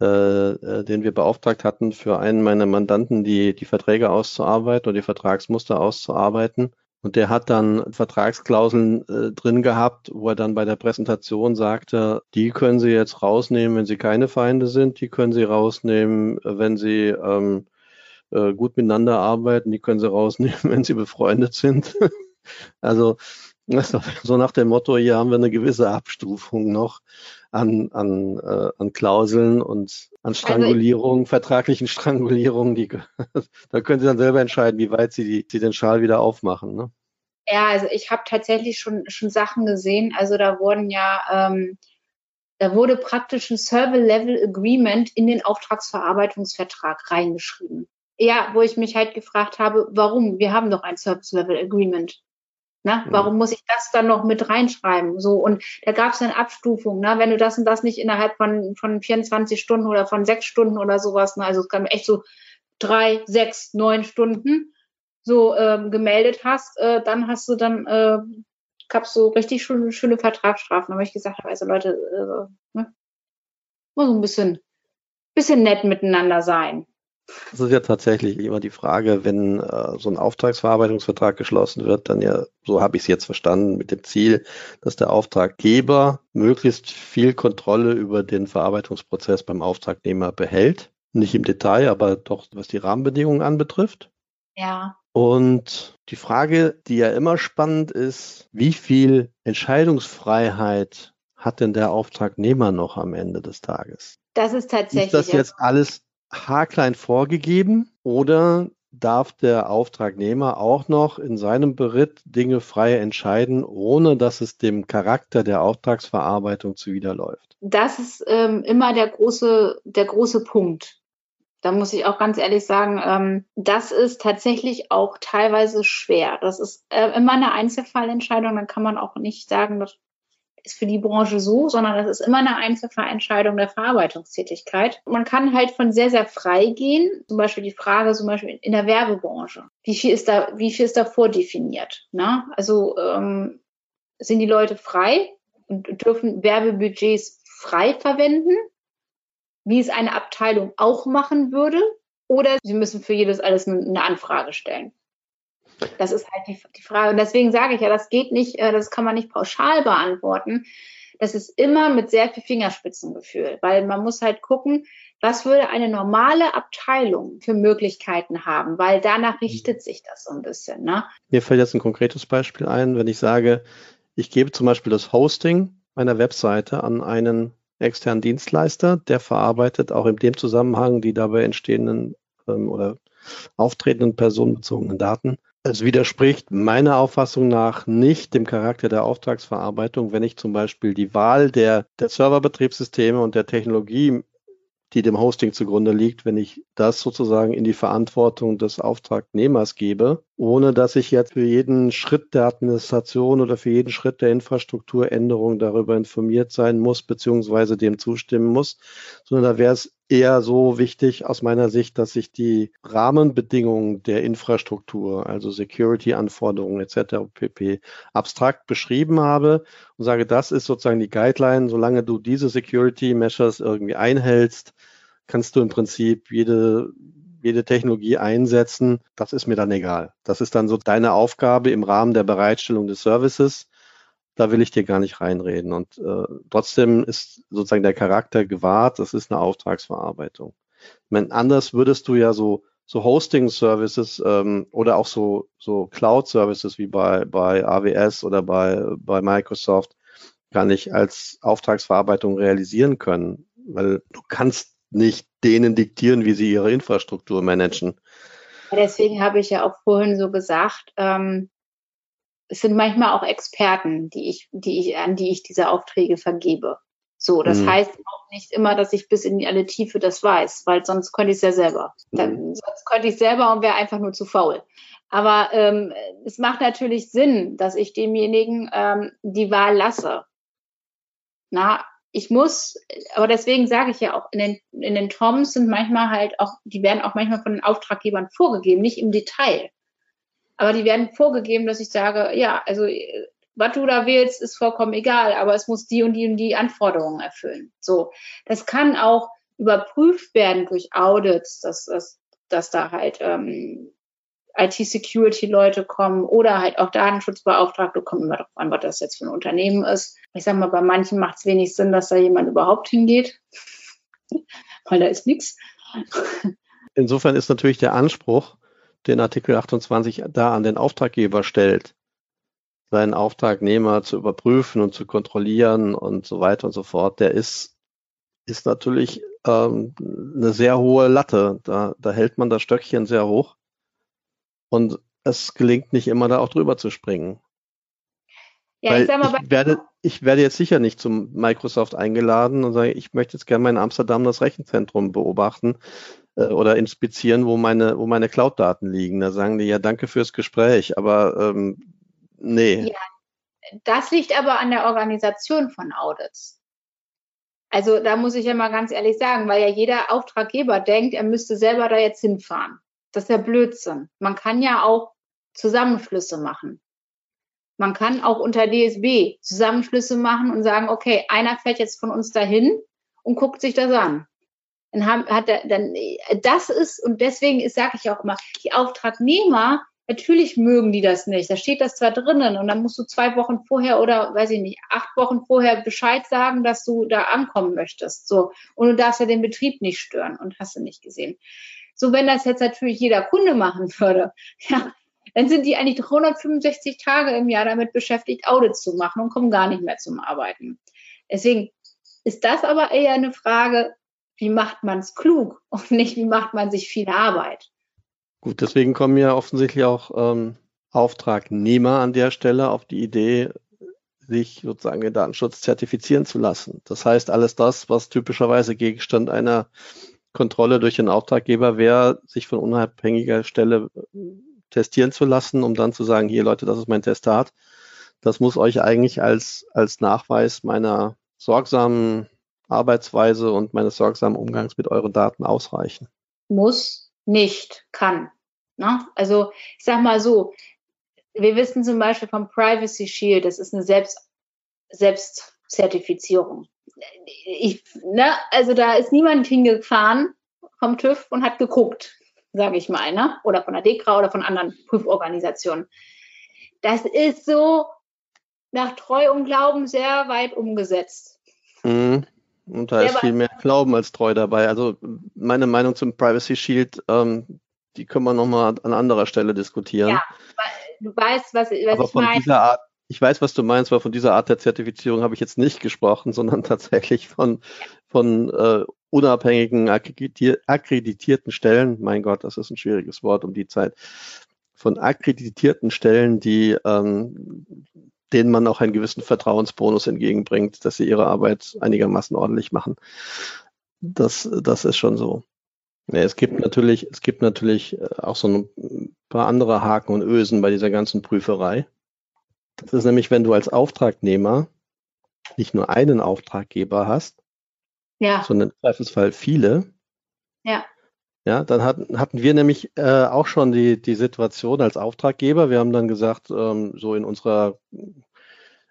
C: äh, äh, den wir beauftragt hatten, für einen meiner Mandanten die, die Verträge auszuarbeiten oder die Vertragsmuster auszuarbeiten. Und der hat dann Vertragsklauseln äh, drin gehabt, wo er dann bei der Präsentation sagte, die können Sie jetzt rausnehmen, wenn Sie keine Feinde sind, die können Sie rausnehmen, wenn Sie ähm, äh, gut miteinander arbeiten, die können Sie rausnehmen, wenn Sie befreundet sind. also so nach dem Motto, hier haben wir eine gewisse Abstufung noch an, an, äh, an Klauseln und an also Strangulierungen, also vertraglichen Strangulierungen. Die, da können Sie dann selber entscheiden, wie weit Sie, die, Sie den Schal wieder aufmachen. Ne?
D: Ja, also ich habe tatsächlich schon, schon Sachen gesehen. Also da wurden ja, ähm, da wurde praktisch ein Server-Level Agreement in den Auftragsverarbeitungsvertrag reingeschrieben. Ja, wo ich mich halt gefragt habe, warum? Wir haben doch ein Service-Level Agreement. Na, mhm. warum muss ich das dann noch mit reinschreiben? So, und da gab es dann Abstufungen, ne? wenn du das und das nicht innerhalb von, von 24 Stunden oder von sechs Stunden oder sowas, ne? also es kann echt so drei, sechs, neun Stunden so ähm, gemeldet hast, äh, dann hast du dann, äh, gab's so richtig schöne, schöne Vertragsstrafen. Da habe ich gesagt, also Leute, äh, ne? muss so ein bisschen, bisschen nett miteinander sein.
C: Das ist ja tatsächlich immer die Frage, wenn äh, so ein Auftragsverarbeitungsvertrag geschlossen wird, dann ja, so habe ich es jetzt verstanden, mit dem Ziel, dass der Auftraggeber möglichst viel Kontrolle über den Verarbeitungsprozess beim Auftragnehmer behält. Nicht im Detail, aber doch, was die Rahmenbedingungen anbetrifft.
D: Ja.
C: Und die Frage, die ja immer spannend ist, wie viel Entscheidungsfreiheit hat denn der Auftragnehmer noch am Ende des Tages?
D: Das ist tatsächlich.
C: Ist das jetzt alles haarklein vorgegeben oder darf der Auftragnehmer auch noch in seinem Beritt Dinge frei entscheiden, ohne dass es dem Charakter der Auftragsverarbeitung zuwiderläuft?
D: Das ist ähm, immer der große, der große Punkt. Da muss ich auch ganz ehrlich sagen, ähm, das ist tatsächlich auch teilweise schwer. Das ist äh, immer eine Einzelfallentscheidung. Dann kann man auch nicht sagen, das ist für die Branche so, sondern das ist immer eine Einzelfallentscheidung der Verarbeitungstätigkeit. Man kann halt von sehr, sehr frei gehen. Zum Beispiel die Frage, zum Beispiel in der Werbebranche. Wie viel ist da, wie viel ist da vordefiniert? Ne? Also ähm, sind die Leute frei und dürfen Werbebudgets frei verwenden, wie es eine Abteilung auch machen würde? Oder sie müssen für jedes alles eine Anfrage stellen. Das ist halt die, die Frage. Und deswegen sage ich ja, das geht nicht, äh, das kann man nicht pauschal beantworten. Das ist immer mit sehr viel Fingerspitzengefühl, weil man muss halt gucken, was würde eine normale Abteilung für Möglichkeiten haben, weil danach richtet sich das so ein bisschen. Ne?
C: Mir fällt jetzt ein konkretes Beispiel ein, wenn ich sage, ich gebe zum Beispiel das Hosting einer Webseite an einen externen Dienstleister, der verarbeitet auch in dem Zusammenhang die dabei entstehenden ähm, oder auftretenden personenbezogenen Daten. Es widerspricht meiner Auffassung nach nicht dem Charakter der Auftragsverarbeitung, wenn ich zum Beispiel die Wahl der, der Serverbetriebssysteme und der Technologie die dem Hosting zugrunde liegt, wenn ich das sozusagen in die Verantwortung des Auftragnehmers gebe, ohne dass ich jetzt für jeden Schritt der Administration oder für jeden Schritt der Infrastrukturänderung darüber informiert sein muss, beziehungsweise dem zustimmen muss, sondern da wäre es eher so wichtig aus meiner Sicht, dass ich die Rahmenbedingungen der Infrastruktur, also Security-Anforderungen etc. pp. abstrakt beschrieben habe und sage, das ist sozusagen die Guideline. Solange du diese Security-Measures irgendwie einhältst, kannst du im Prinzip jede jede Technologie einsetzen, das ist mir dann egal. Das ist dann so deine Aufgabe im Rahmen der Bereitstellung des Services da will ich dir gar nicht reinreden. Und äh, trotzdem ist sozusagen der Charakter gewahrt, das ist eine Auftragsverarbeitung. Ich meine, anders würdest du ja so, so Hosting-Services ähm, oder auch so, so Cloud-Services wie bei, bei AWS oder bei, bei Microsoft gar nicht als Auftragsverarbeitung realisieren können, weil du kannst nicht denen diktieren, wie sie ihre Infrastruktur managen.
D: Deswegen habe ich ja auch vorhin so gesagt, ähm, es sind manchmal auch Experten, die ich, die ich, an die ich diese Aufträge vergebe. So, das mhm. heißt auch nicht immer, dass ich bis in alle Tiefe das weiß, weil sonst könnte ich es ja selber. Dann, mhm. sonst könnte ich selber und wäre einfach nur zu faul. Aber ähm, es macht natürlich Sinn, dass ich demjenigen ähm, die Wahl lasse. Na, ich muss, aber deswegen sage ich ja auch, in den, in den Toms sind manchmal halt auch, die werden auch manchmal von den Auftraggebern vorgegeben, nicht im Detail. Aber die werden vorgegeben, dass ich sage, ja, also was du da wählst, ist vollkommen egal, aber es muss die und die und die Anforderungen erfüllen. So, das kann auch überprüft werden durch Audits, dass, dass, dass da halt ähm, IT-Security-Leute kommen oder halt auch Datenschutzbeauftragte, kommen immer darauf an, was das jetzt für ein Unternehmen ist. Ich sag mal, bei manchen macht es wenig Sinn, dass da jemand überhaupt hingeht, weil da ist nichts.
C: Insofern ist natürlich der Anspruch, den Artikel 28 da an den Auftraggeber stellt, seinen Auftragnehmer zu überprüfen und zu kontrollieren und so weiter und so fort, der ist, ist natürlich ähm, eine sehr hohe Latte. Da, da hält man das Stöckchen sehr hoch und es gelingt nicht immer, da auch drüber zu springen. Ja, ich, mal, ich, werde, ich werde jetzt sicher nicht zum Microsoft eingeladen und sage, ich möchte jetzt gerne mal in Amsterdam das Rechenzentrum beobachten oder inspizieren, wo meine, wo meine Cloud-Daten liegen. Da sagen die ja, danke fürs Gespräch, aber ähm, nee.
D: Ja, das liegt aber an der Organisation von Audits. Also da muss ich ja mal ganz ehrlich sagen, weil ja jeder Auftraggeber denkt, er müsste selber da jetzt hinfahren. Das ist ja Blödsinn. Man kann ja auch Zusammenschlüsse machen. Man kann auch unter DSB Zusammenschlüsse machen und sagen, okay, einer fährt jetzt von uns dahin und guckt sich das an. Dann haben, hat er, dann, das ist, und deswegen sage ich auch immer, die Auftragnehmer, natürlich mögen die das nicht. Da steht das zwar drinnen und dann musst du zwei Wochen vorher oder, weiß ich nicht, acht Wochen vorher Bescheid sagen, dass du da ankommen möchtest. So. Und du darfst ja den Betrieb nicht stören und hast du nicht gesehen. So, wenn das jetzt natürlich jeder Kunde machen würde, ja, dann sind die eigentlich 365 Tage im Jahr damit beschäftigt, Audits zu machen und kommen gar nicht mehr zum Arbeiten. Deswegen ist das aber eher eine Frage, wie macht man es klug und nicht, wie macht man sich viel Arbeit.
C: Gut, deswegen kommen ja offensichtlich auch ähm, Auftragnehmer an der Stelle auf die Idee, sich sozusagen den Datenschutz zertifizieren zu lassen. Das heißt, alles das, was typischerweise Gegenstand einer Kontrolle durch den Auftraggeber wäre, sich von unabhängiger Stelle testieren zu lassen, um dann zu sagen, hier Leute, das ist mein Testat. Das muss euch eigentlich als, als Nachweis meiner sorgsamen Arbeitsweise und meines sorgsamen Umgangs mit euren Daten ausreichen.
D: Muss, nicht, kann. Ne? Also ich sag mal so, wir wissen zum Beispiel vom Privacy Shield, das ist eine Selbst, Selbstzertifizierung. Ich, ne, also da ist niemand hingefahren vom TÜV und hat geguckt sage ich mal, ne? oder von der DEKRA oder von anderen Prüforganisationen. Das ist so nach Treu und Glauben sehr weit umgesetzt.
C: Mhm. Und da sehr ist viel mehr Glauben als Treu dabei. Also meine Meinung zum Privacy Shield, ähm, die können wir nochmal an anderer Stelle diskutieren. Ja,
D: du weißt, was, was
C: Aber ich von meine. Dieser Art, ich weiß, was du meinst, weil von dieser Art der Zertifizierung habe ich jetzt nicht gesprochen, sondern tatsächlich von, von äh, unabhängigen, akkreditierten Stellen, mein Gott, das ist ein schwieriges Wort um die Zeit, von akkreditierten Stellen, die ähm, denen man auch einen gewissen Vertrauensbonus entgegenbringt, dass sie ihre Arbeit einigermaßen ordentlich machen. Das, das ist schon so. Ja, es gibt natürlich, es gibt natürlich äh, auch so ein paar andere Haken und Ösen bei dieser ganzen Prüferei. Das ist nämlich, wenn du als Auftragnehmer nicht nur einen Auftraggeber hast, ja. sondern im Zweifelsfall viele.
D: Ja.
C: Ja, dann hatten, hatten wir nämlich äh, auch schon die, die Situation als Auftraggeber. Wir haben dann gesagt, ähm, so in unserer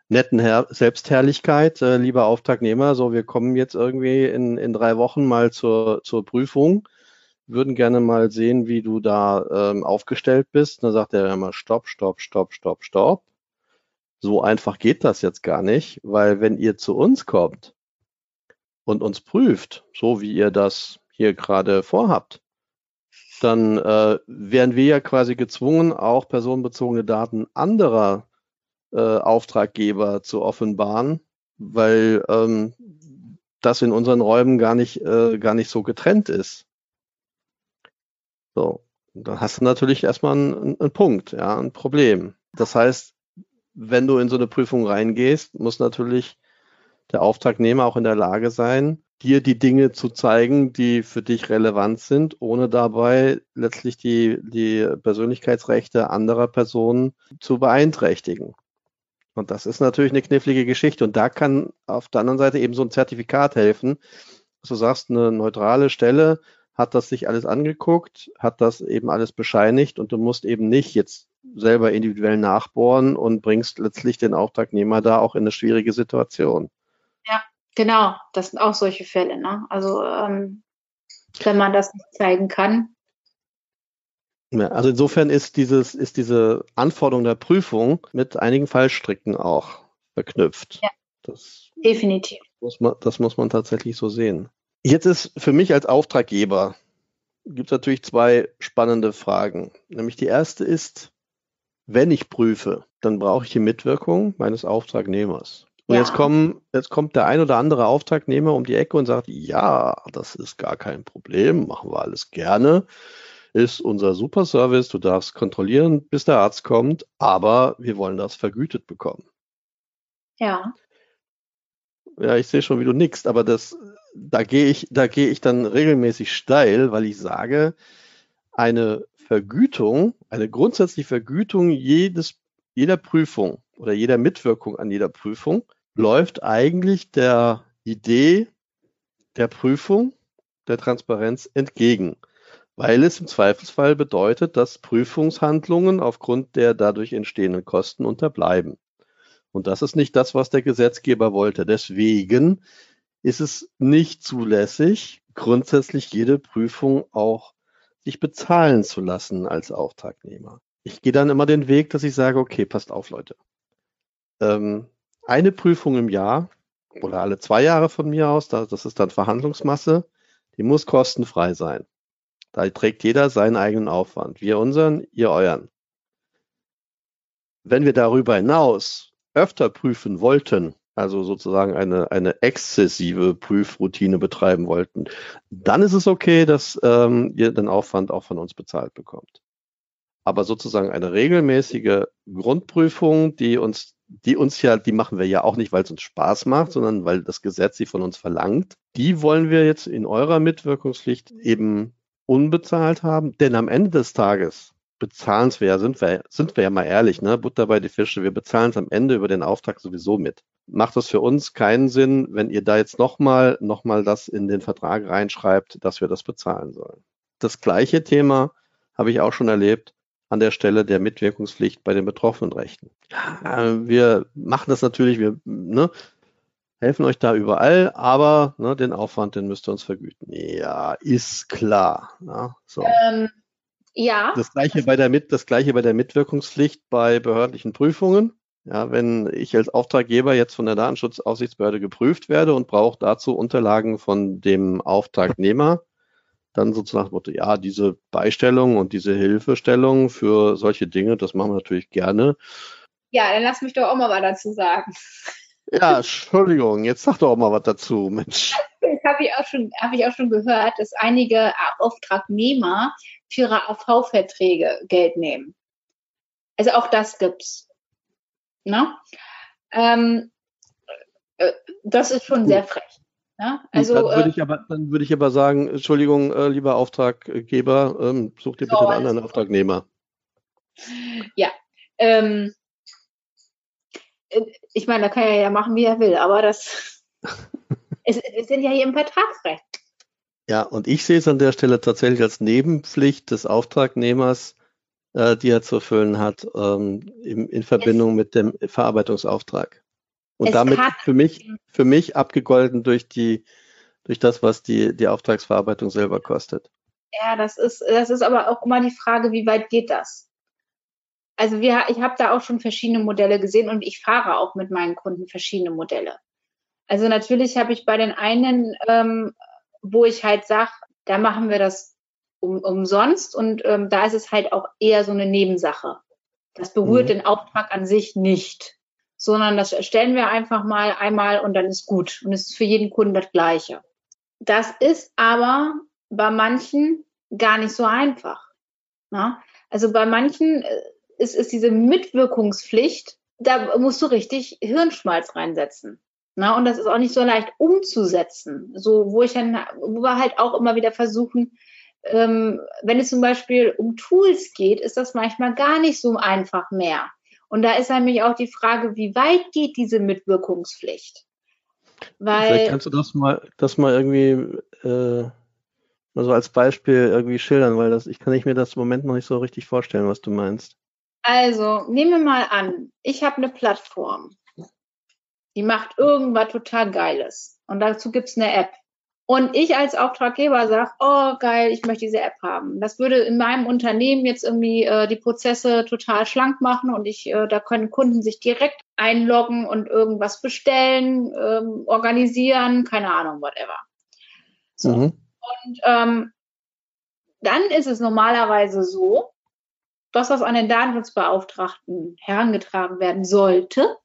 C: netten Her Selbstherrlichkeit, äh, lieber Auftragnehmer, so wir kommen jetzt irgendwie in, in drei Wochen mal zur, zur Prüfung, würden gerne mal sehen, wie du da ähm, aufgestellt bist. dann sagt er immer, stopp, stopp, stopp, stopp, stopp. So einfach geht das jetzt gar nicht, weil wenn ihr zu uns kommt und uns prüft, so wie ihr das hier gerade vorhabt, dann äh, wären wir ja quasi gezwungen, auch personenbezogene Daten anderer äh, Auftraggeber zu offenbaren, weil ähm, das in unseren Räumen gar nicht, äh, gar nicht so getrennt ist. So, dann hast du natürlich erstmal einen, einen Punkt, ja, ein Problem. Das heißt, wenn du in so eine Prüfung reingehst, muss natürlich der Auftragnehmer auch in der Lage sein, dir die Dinge zu zeigen, die für dich relevant sind, ohne dabei letztlich die, die Persönlichkeitsrechte anderer Personen zu beeinträchtigen. Und das ist natürlich eine knifflige Geschichte. Und da kann auf der anderen Seite eben so ein Zertifikat helfen. Du sagst, eine neutrale Stelle hat das sich alles angeguckt, hat das eben alles bescheinigt und du musst eben nicht jetzt selber individuell nachbohren und bringst letztlich den Auftragnehmer da auch in eine schwierige Situation.
D: Genau. Das sind auch solche Fälle. Ne? Also ähm, wenn man das nicht zeigen kann,
C: ja, also insofern ist dieses, ist diese Anforderung der Prüfung mit einigen Fallstricken auch verknüpft.
D: Ja, das definitiv.
C: Muss man, das muss man tatsächlich so sehen. Jetzt ist für mich als Auftraggeber gibt es natürlich zwei spannende Fragen. Nämlich die erste ist, wenn ich prüfe, dann brauche ich die Mitwirkung meines Auftragnehmers. Und ja. jetzt, kommen, jetzt kommt der ein oder andere Auftragnehmer um die Ecke und sagt, ja, das ist gar kein Problem, machen wir alles gerne ist unser super Service. Du darfst kontrollieren, bis der Arzt kommt, aber wir wollen das vergütet bekommen.
D: Ja.
C: Ja, ich sehe schon, wie du nickst, aber das, da gehe ich, da gehe ich dann regelmäßig steil, weil ich sage, eine Vergütung, eine grundsätzliche Vergütung jedes, jeder Prüfung oder jeder Mitwirkung an jeder Prüfung läuft eigentlich der Idee der Prüfung, der Transparenz entgegen weil es im Zweifelsfall bedeutet, dass Prüfungshandlungen aufgrund der dadurch entstehenden Kosten unterbleiben. Und das ist nicht das, was der Gesetzgeber wollte. Deswegen ist es nicht zulässig, grundsätzlich jede Prüfung auch sich bezahlen zu lassen als Auftragnehmer. Ich gehe dann immer den Weg, dass ich sage, okay, passt auf, Leute. Ähm, eine Prüfung im Jahr oder alle zwei Jahre von mir aus, das ist dann Verhandlungsmasse, die muss kostenfrei sein. Da trägt jeder seinen eigenen Aufwand. Wir unseren, ihr euren. Wenn wir darüber hinaus öfter prüfen wollten, also sozusagen eine, eine exzessive Prüfroutine betreiben wollten, dann ist es okay, dass ähm, ihr den Aufwand auch von uns bezahlt bekommt. Aber sozusagen eine regelmäßige Grundprüfung, die uns, die uns ja, die machen wir ja auch nicht, weil es uns Spaß macht, sondern weil das Gesetz sie von uns verlangt. Die wollen wir jetzt in eurer Mitwirkungspflicht eben unbezahlt haben, denn am Ende des Tages bezahlen wir ja, sind wir, sind wir ja mal ehrlich, ne? Butter bei die Fische, wir bezahlen es am Ende über den Auftrag sowieso mit. Macht es für uns keinen Sinn, wenn ihr da jetzt nochmal, nochmal das in den Vertrag reinschreibt, dass wir das bezahlen sollen. Das gleiche Thema habe ich auch schon erlebt an der Stelle der Mitwirkungspflicht bei den betroffenen Rechten. Wir machen das natürlich, wir, ne, helfen euch da überall, aber ne, den Aufwand, den müsst ihr uns vergüten. Ja, ist klar. Ja, so. ähm,
D: ja.
C: Das gleiche bei der Mit, das gleiche bei der Mitwirkungspflicht bei behördlichen Prüfungen. Ja, wenn ich als Auftraggeber jetzt von der Datenschutzaufsichtsbehörde geprüft werde und brauche dazu Unterlagen von dem Auftragnehmer, dann sozusagen Motto, ja, diese Beistellung und diese Hilfestellung für solche Dinge, das machen wir natürlich gerne.
D: Ja, dann lass mich doch auch mal was dazu sagen.
C: Ja, Entschuldigung, jetzt sag doch auch mal was dazu, Mensch.
D: Das habe ich, auch schon, hab ich auch schon gehört, dass einige Auftragnehmer für ihre AV-Verträge Geld nehmen. Also auch das gibt's. Ne? Ähm, äh, das ist schon sehr frech.
C: Ne? Also, dann würde äh, ich aber, dann würde ich aber sagen, Entschuldigung, äh, lieber Auftraggeber, ähm, such dir bitte oh, einen anderen Auftragnehmer.
D: Ja, ähm, äh, ich meine, da kann er ja machen, wie er will, aber das, es, wir sind ja hier im Vertragsrecht.
C: Ja, und ich sehe es an der Stelle tatsächlich als Nebenpflicht des Auftragnehmers, äh, die er zu erfüllen hat, ähm, in, in, Verbindung es, mit dem Verarbeitungsauftrag. Und damit für mich, für mich abgegolten durch die, durch das, was die, die Auftragsverarbeitung selber kostet.
D: Ja, das ist, das ist aber auch immer die Frage, wie weit geht das? Also wir, ich habe da auch schon verschiedene Modelle gesehen und ich fahre auch mit meinen Kunden verschiedene Modelle. Also natürlich habe ich bei den einen, ähm, wo ich halt sage, da machen wir das um, umsonst und ähm, da ist es halt auch eher so eine Nebensache. Das berührt mhm. den Auftrag an sich nicht, sondern das stellen wir einfach mal einmal und dann ist gut und es ist für jeden Kunden das Gleiche. Das ist aber bei manchen gar nicht so einfach. Na? Ne? Also bei manchen äh, ist, ist diese Mitwirkungspflicht, da musst du richtig Hirnschmalz reinsetzen. Na, und das ist auch nicht so leicht umzusetzen. So, wo ich dann, wo wir halt auch immer wieder versuchen, ähm, wenn es zum Beispiel um Tools geht, ist das manchmal gar nicht so einfach mehr. Und da ist nämlich auch die Frage, wie weit geht diese Mitwirkungspflicht?
C: Weil, Vielleicht kannst du das mal, das mal irgendwie äh, mal so als Beispiel irgendwie schildern, weil das, ich kann ich mir das im Moment noch nicht so richtig vorstellen, was du meinst.
D: Also, nehmen wir mal an, ich habe eine Plattform, die macht irgendwas total Geiles. Und dazu gibt's eine App. Und ich als Auftraggeber sage, oh geil, ich möchte diese App haben. Das würde in meinem Unternehmen jetzt irgendwie äh, die Prozesse total schlank machen und ich, äh, da können Kunden sich direkt einloggen und irgendwas bestellen, ähm, organisieren, keine Ahnung, whatever. So. Mhm. Und ähm, dann ist es normalerweise so, dass das an den Datenschutzbeauftragten herangetragen werden sollte.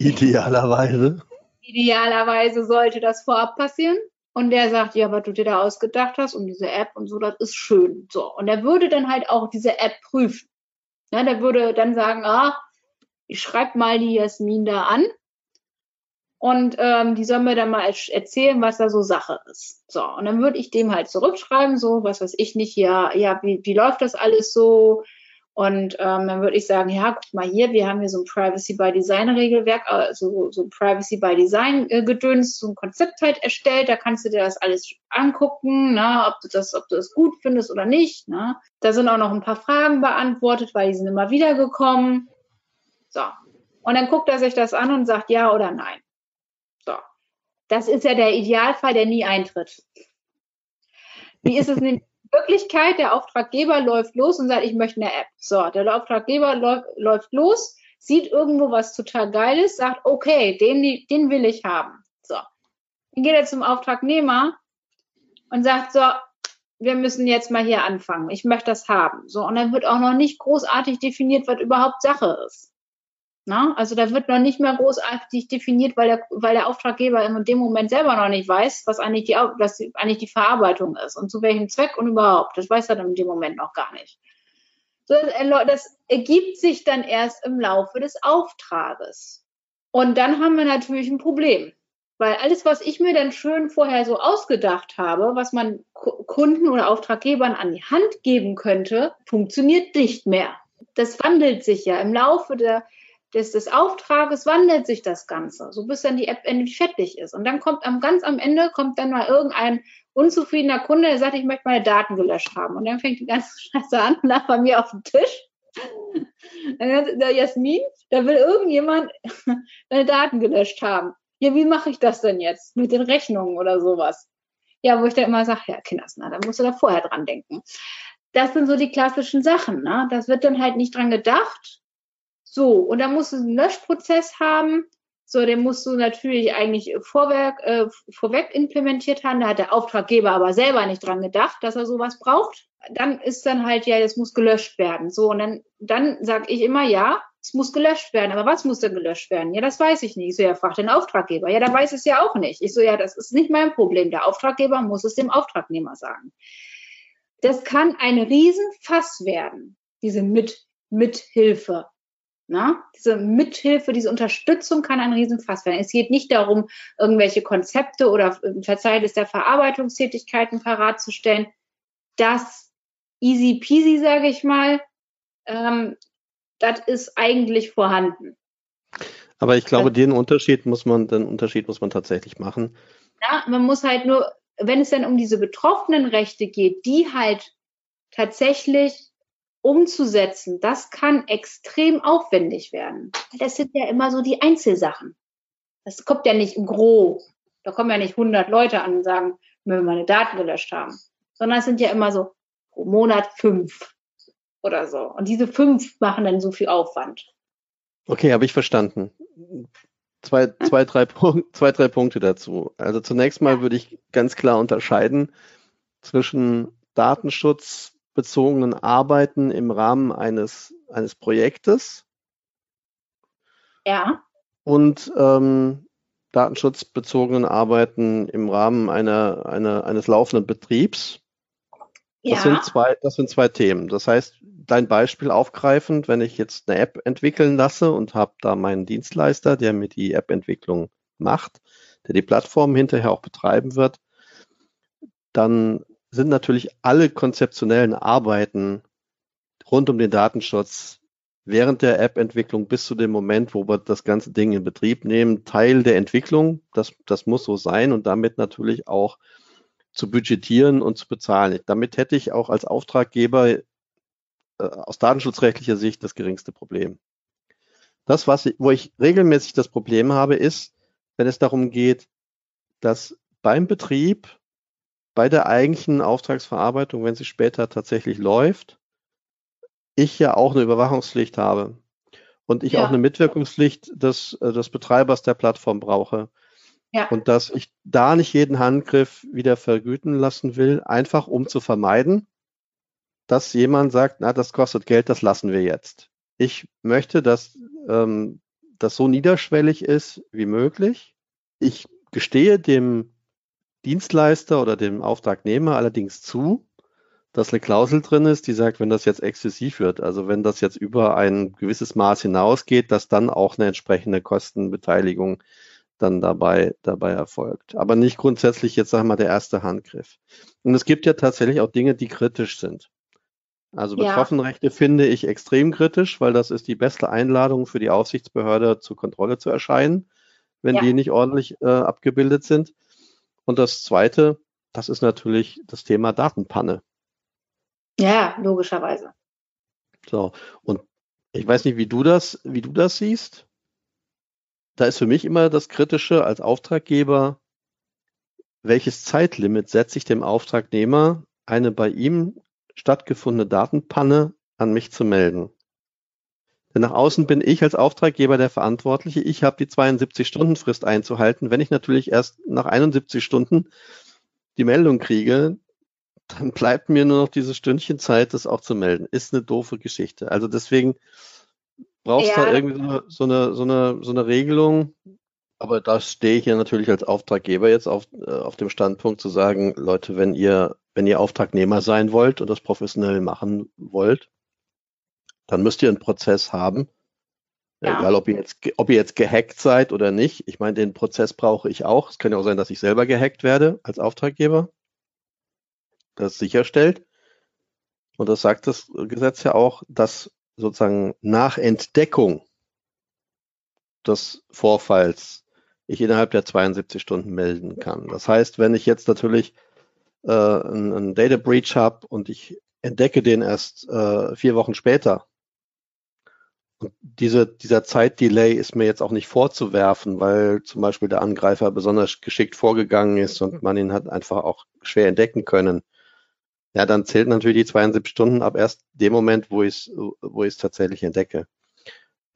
C: Idealerweise.
D: Idealerweise sollte das vorab passieren. Und der sagt, ja, was du dir da ausgedacht hast und diese App und so, das ist schön. So. Und er würde dann halt auch diese App prüfen. Ja, der würde dann sagen, ah, ich schreibe mal die Jasmin da an und ähm, die soll mir dann mal erzählen, was da so Sache ist. So, und dann würde ich dem halt zurückschreiben, so, was weiß ich nicht, ja, ja, wie, wie läuft das alles so? Und ähm, dann würde ich sagen, ja, guck mal hier, wir haben hier so ein Privacy by Design Regelwerk, also so ein Privacy by Design äh, Gedöns, so ein Konzept halt erstellt. Da kannst du dir das alles angucken, ne, ob du das, ob du das gut findest oder nicht. Ne. Da sind auch noch ein paar Fragen beantwortet, weil die sind immer wieder gekommen. So. Und dann guckt er sich das an und sagt ja oder nein. Das ist ja der Idealfall, der nie eintritt. Wie ist es in Wirklichkeit? Der Auftraggeber läuft los und sagt, ich möchte eine App. So, der Auftraggeber läuft, los, sieht irgendwo was total Geiles, sagt, okay, den, den will ich haben. So. Dann geht er zum Auftragnehmer und sagt, so, wir müssen jetzt mal hier anfangen. Ich möchte das haben. So, und dann wird auch noch nicht großartig definiert, was überhaupt Sache ist. Na? Also da wird noch nicht mehr großartig definiert, weil der, weil der Auftraggeber in dem Moment selber noch nicht weiß, was eigentlich die, was eigentlich die Verarbeitung ist und zu welchem Zweck und überhaupt. Das weiß er dann in dem Moment noch gar nicht. So, das ergibt sich dann erst im Laufe des Auftrages. Und dann haben wir natürlich ein Problem. Weil alles, was ich mir dann schön vorher so ausgedacht habe, was man Kunden oder Auftraggebern an die Hand geben könnte, funktioniert nicht mehr. Das wandelt sich ja im Laufe der, des, des Auftrages wandelt sich das Ganze, so bis dann die App endlich fertig ist. Und dann kommt am ganz am Ende kommt dann mal irgendein unzufriedener Kunde, der sagt, ich möchte meine Daten gelöscht haben. Und dann fängt die ganze Scheiße an, nach bei mir auf dem Tisch. Der Jasmin, da will irgendjemand deine Daten gelöscht haben. Ja, wie mache ich das denn jetzt? Mit den Rechnungen oder sowas. Ja, wo ich dann immer sage, ja, Kinders, na, da musst du da vorher dran denken. Das sind so die klassischen Sachen. Ne? Das wird dann halt nicht dran gedacht. So, und dann musst du einen Löschprozess haben. So, den musst du natürlich eigentlich vorwerk, äh, vorweg implementiert haben. Da hat der Auftraggeber aber selber nicht dran gedacht, dass er sowas braucht. Dann ist dann halt, ja, das muss gelöscht werden. So, und dann, dann sage ich immer, ja, es muss gelöscht werden. Aber was muss denn gelöscht werden? Ja, das weiß ich nicht. Ich so, ja, frag den Auftraggeber. Ja, der weiß es ja auch nicht. Ich so, ja, das ist nicht mein Problem. Der Auftraggeber muss es dem Auftragnehmer sagen. Das kann ein Riesenfass werden, diese Mit Mithilfe. Na, diese Mithilfe, diese Unterstützung kann ein Riesenfass werden. Es geht nicht darum, irgendwelche Konzepte oder Verzeichnis der Verarbeitungstätigkeiten parat zu stellen. Das easy peasy, sage ich mal, ähm, das ist eigentlich vorhanden.
C: Aber ich glaube, den Unterschied muss man, den Unterschied muss man tatsächlich machen.
D: Ja, man muss halt nur, wenn es dann um diese betroffenen Rechte geht, die halt tatsächlich umzusetzen, das kann extrem aufwendig werden. Das sind ja immer so die Einzelsachen. Das kommt ja nicht im Gro. Da kommen ja nicht 100 Leute an und sagen, wenn wir meine Daten gelöscht haben, sondern es sind ja immer so pro Monat fünf oder so. Und diese fünf machen dann so viel Aufwand.
C: Okay, habe ich verstanden. Zwei, zwei, drei, zwei, drei Punkte dazu. Also zunächst mal würde ich ganz klar unterscheiden zwischen datenschutzbezogenen Arbeiten im Rahmen eines, eines Projektes.
D: Ja.
C: Und ähm, datenschutzbezogenen Arbeiten im Rahmen einer, einer, eines laufenden Betriebs. Das, ja. sind zwei, das sind zwei Themen. Das heißt, dein Beispiel aufgreifend, wenn ich jetzt eine App entwickeln lasse und habe da meinen Dienstleister, der mir die App-Entwicklung macht, der die Plattform hinterher auch betreiben wird, dann sind natürlich alle konzeptionellen Arbeiten rund um den Datenschutz während der App-Entwicklung bis zu dem Moment, wo wir das ganze Ding in Betrieb nehmen, Teil der Entwicklung. Das, das muss so sein und damit natürlich auch zu budgetieren und zu bezahlen. Damit hätte ich auch als Auftraggeber äh, aus datenschutzrechtlicher Sicht das geringste Problem. Das, was ich, wo ich regelmäßig das Problem habe, ist, wenn es darum geht, dass beim Betrieb, bei der eigentlichen Auftragsverarbeitung, wenn sie später tatsächlich läuft, ich ja auch eine Überwachungspflicht habe und ich ja. auch eine Mitwirkungspflicht des, äh, des Betreibers der Plattform brauche. Ja. Und dass ich da nicht jeden Handgriff wieder vergüten lassen will, einfach um zu vermeiden, dass jemand sagt, na, das kostet Geld, das lassen wir jetzt. Ich möchte, dass ähm, das so niederschwellig ist wie möglich. Ich gestehe dem Dienstleister oder dem Auftragnehmer allerdings zu, dass eine Klausel drin ist, die sagt, wenn das jetzt exzessiv wird, also wenn das jetzt über ein gewisses Maß hinausgeht, dass dann auch eine entsprechende Kostenbeteiligung dann dabei, dabei erfolgt. Aber nicht grundsätzlich jetzt, sagen wir mal, der erste Handgriff. Und es gibt ja tatsächlich auch Dinge, die kritisch sind. Also Betroffenenrechte ja. finde ich extrem kritisch, weil das ist die beste Einladung für die Aufsichtsbehörde zur Kontrolle zu erscheinen, wenn ja. die nicht ordentlich äh, abgebildet sind. Und das Zweite, das ist natürlich das Thema Datenpanne.
D: Ja, logischerweise.
C: So, und ich weiß nicht, wie du das, wie du das siehst da ist für mich immer das Kritische als Auftraggeber, welches Zeitlimit setze ich dem Auftragnehmer, eine bei ihm stattgefundene Datenpanne an mich zu melden. Denn nach außen bin ich als Auftraggeber der Verantwortliche. Ich habe die 72-Stunden-Frist einzuhalten. Wenn ich natürlich erst nach 71 Stunden die Meldung kriege, dann bleibt mir nur noch dieses Stündchen Zeit, das auch zu melden. Ist eine doofe Geschichte. Also deswegen brauchst ja. da irgendwie so eine, so eine, so eine, so eine Regelung. Aber da stehe ich ja natürlich als Auftraggeber jetzt auf, äh, auf dem Standpunkt zu sagen, Leute, wenn ihr, wenn ihr Auftragnehmer sein wollt und das professionell machen wollt, dann müsst ihr einen Prozess haben. Ja. Egal, ob ihr, jetzt, ob ihr jetzt gehackt seid oder nicht. Ich meine, den Prozess brauche ich auch. Es kann ja auch sein, dass ich selber gehackt werde als Auftraggeber. Das sicherstellt. Und das sagt das Gesetz ja auch, dass sozusagen nach Entdeckung des Vorfalls ich innerhalb der 72 Stunden melden kann. Das heißt, wenn ich jetzt natürlich äh, einen, einen Data Breach habe und ich entdecke den erst äh, vier Wochen später, diese, dieser Zeitdelay ist mir jetzt auch nicht vorzuwerfen, weil zum Beispiel der Angreifer besonders geschickt vorgegangen ist und man ihn hat einfach auch schwer entdecken können ja, dann zählt natürlich die 72 Stunden ab erst dem Moment, wo ich es wo ich's tatsächlich entdecke.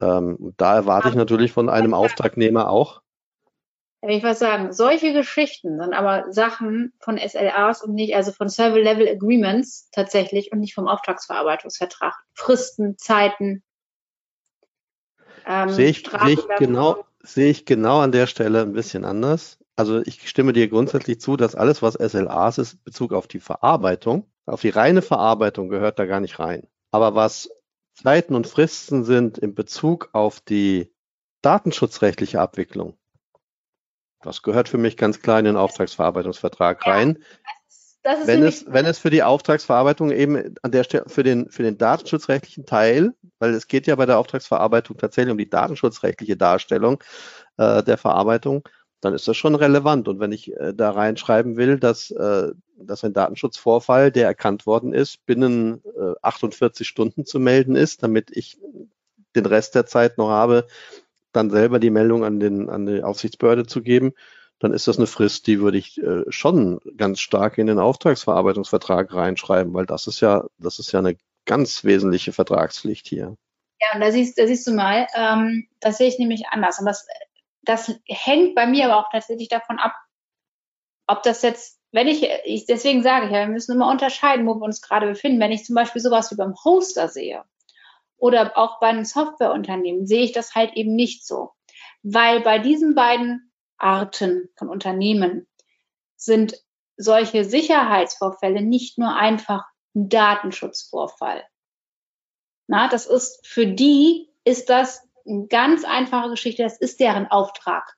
C: Ähm, da erwarte ich natürlich von einem Auftragnehmer auch.
D: Wenn ich was sagen, solche Geschichten sind aber Sachen von SLAs und nicht, also von Server Level Agreements tatsächlich und nicht vom Auftragsverarbeitungsvertrag. Fristen, Zeiten.
C: Ähm, sehe ich, sehe ich genau, sehe ich genau an der Stelle ein bisschen anders. Also ich stimme dir grundsätzlich zu, dass alles, was SLAs ist, Bezug auf die Verarbeitung, auf die reine Verarbeitung gehört da gar nicht rein. Aber was Zeiten und Fristen sind in Bezug auf die datenschutzrechtliche Abwicklung, das gehört für mich ganz klar in den Auftragsverarbeitungsvertrag rein. Wenn, es, wenn es für die Auftragsverarbeitung eben an der Stelle für den, für den datenschutzrechtlichen Teil, weil es geht ja bei der Auftragsverarbeitung tatsächlich um die datenschutzrechtliche Darstellung äh, der Verarbeitung, dann ist das schon relevant. Und wenn ich äh, da reinschreiben will, dass, äh, dass ein Datenschutzvorfall, der erkannt worden ist, binnen äh, 48 Stunden zu melden ist, damit ich den Rest der Zeit noch habe, dann selber die Meldung an, den, an die Aufsichtsbehörde zu geben, dann ist das eine Frist, die würde ich äh, schon ganz stark in den Auftragsverarbeitungsvertrag reinschreiben, weil das ist ja, das ist ja eine ganz wesentliche Vertragspflicht hier.
D: Ja, und da siehst, da siehst du mal, ähm, das sehe ich nämlich anders. Und das, das hängt bei mir aber auch tatsächlich davon ab, ob das jetzt, wenn ich, ich deswegen sage ich ja, wir müssen immer unterscheiden, wo wir uns gerade befinden. Wenn ich zum Beispiel sowas wie beim Hoster sehe, oder auch bei einem Softwareunternehmen sehe ich das halt eben nicht so. Weil bei diesen beiden Arten von Unternehmen sind solche Sicherheitsvorfälle nicht nur einfach ein Datenschutzvorfall. Na, das ist für die ist das eine ganz einfache Geschichte. Das ist deren Auftrag.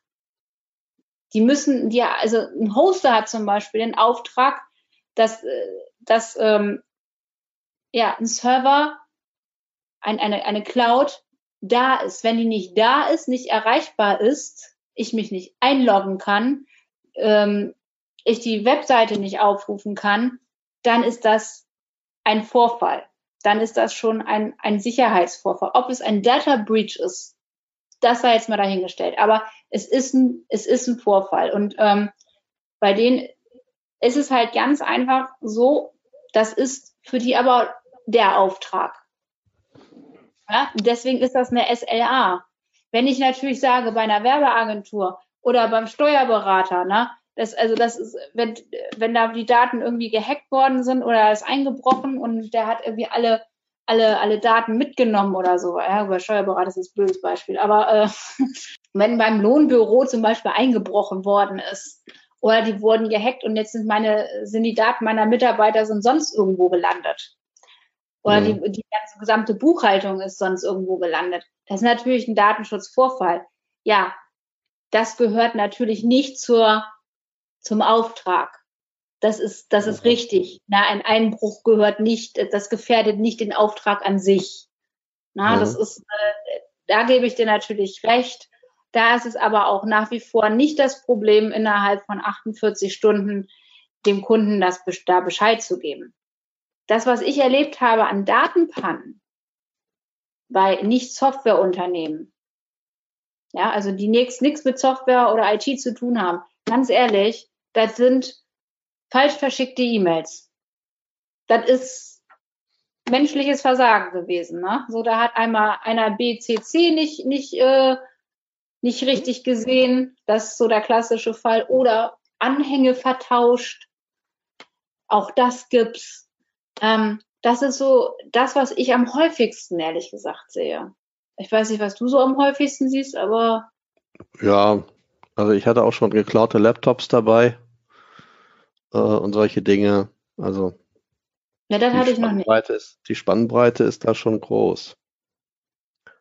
D: Die müssen, die, also ein Hoster hat zum Beispiel den Auftrag, dass, äh, dass ähm, ja, ein Server ein, eine, eine Cloud da ist. Wenn die nicht da ist, nicht erreichbar ist, ich mich nicht einloggen kann, ähm, ich die Webseite nicht aufrufen kann, dann ist das ein Vorfall. Dann ist das schon ein, ein Sicherheitsvorfall. Ob es ein Data Breach ist, das sei jetzt mal dahingestellt. Aber es ist ein, es ist ein Vorfall. Und ähm, bei denen ist es halt ganz einfach so, das ist für die aber der Auftrag. Ja, deswegen ist das eine SLA. Wenn ich natürlich sage, bei einer Werbeagentur oder beim Steuerberater, ne, das, also das ist, wenn, wenn da die Daten irgendwie gehackt worden sind oder ist eingebrochen und der hat irgendwie alle, alle, alle Daten mitgenommen oder so. Ja, bei Steuerberater ist das ein blödes Beispiel. Aber äh, wenn beim Lohnbüro zum Beispiel eingebrochen worden ist oder die wurden gehackt und jetzt sind meine, sind die Daten meiner Mitarbeiter sind sonst irgendwo gelandet. Oder mhm. die, die ganze gesamte Buchhaltung ist sonst irgendwo gelandet. Das ist natürlich ein Datenschutzvorfall. Ja, das gehört natürlich nicht zur, zum Auftrag. Das ist, das ist mhm. richtig. Na, ein Einbruch gehört nicht, das gefährdet nicht den Auftrag an sich. Na, mhm. das ist, äh, da gebe ich dir natürlich recht. Da ist es aber auch nach wie vor nicht das Problem, innerhalb von 48 Stunden dem Kunden das da Bescheid zu geben das, was ich erlebt habe an Datenpannen bei Nicht-Softwareunternehmen, ja, also die nichts mit Software oder IT zu tun haben, ganz ehrlich, das sind falsch verschickte E-Mails. Das ist menschliches Versagen gewesen. Ne? So, da hat einmal einer BCC nicht, nicht, äh, nicht richtig gesehen. Das ist so der klassische Fall. Oder Anhänge vertauscht. Auch das gibt's. Ähm, das ist so das, was ich am häufigsten, ehrlich gesagt, sehe. Ich weiß nicht, was du so am häufigsten siehst, aber.
C: Ja, also ich hatte auch schon geklaute Laptops dabei äh, und solche Dinge. Also.
D: Ja, das hatte ich noch nicht.
C: Ist, die Spannbreite ist da schon groß.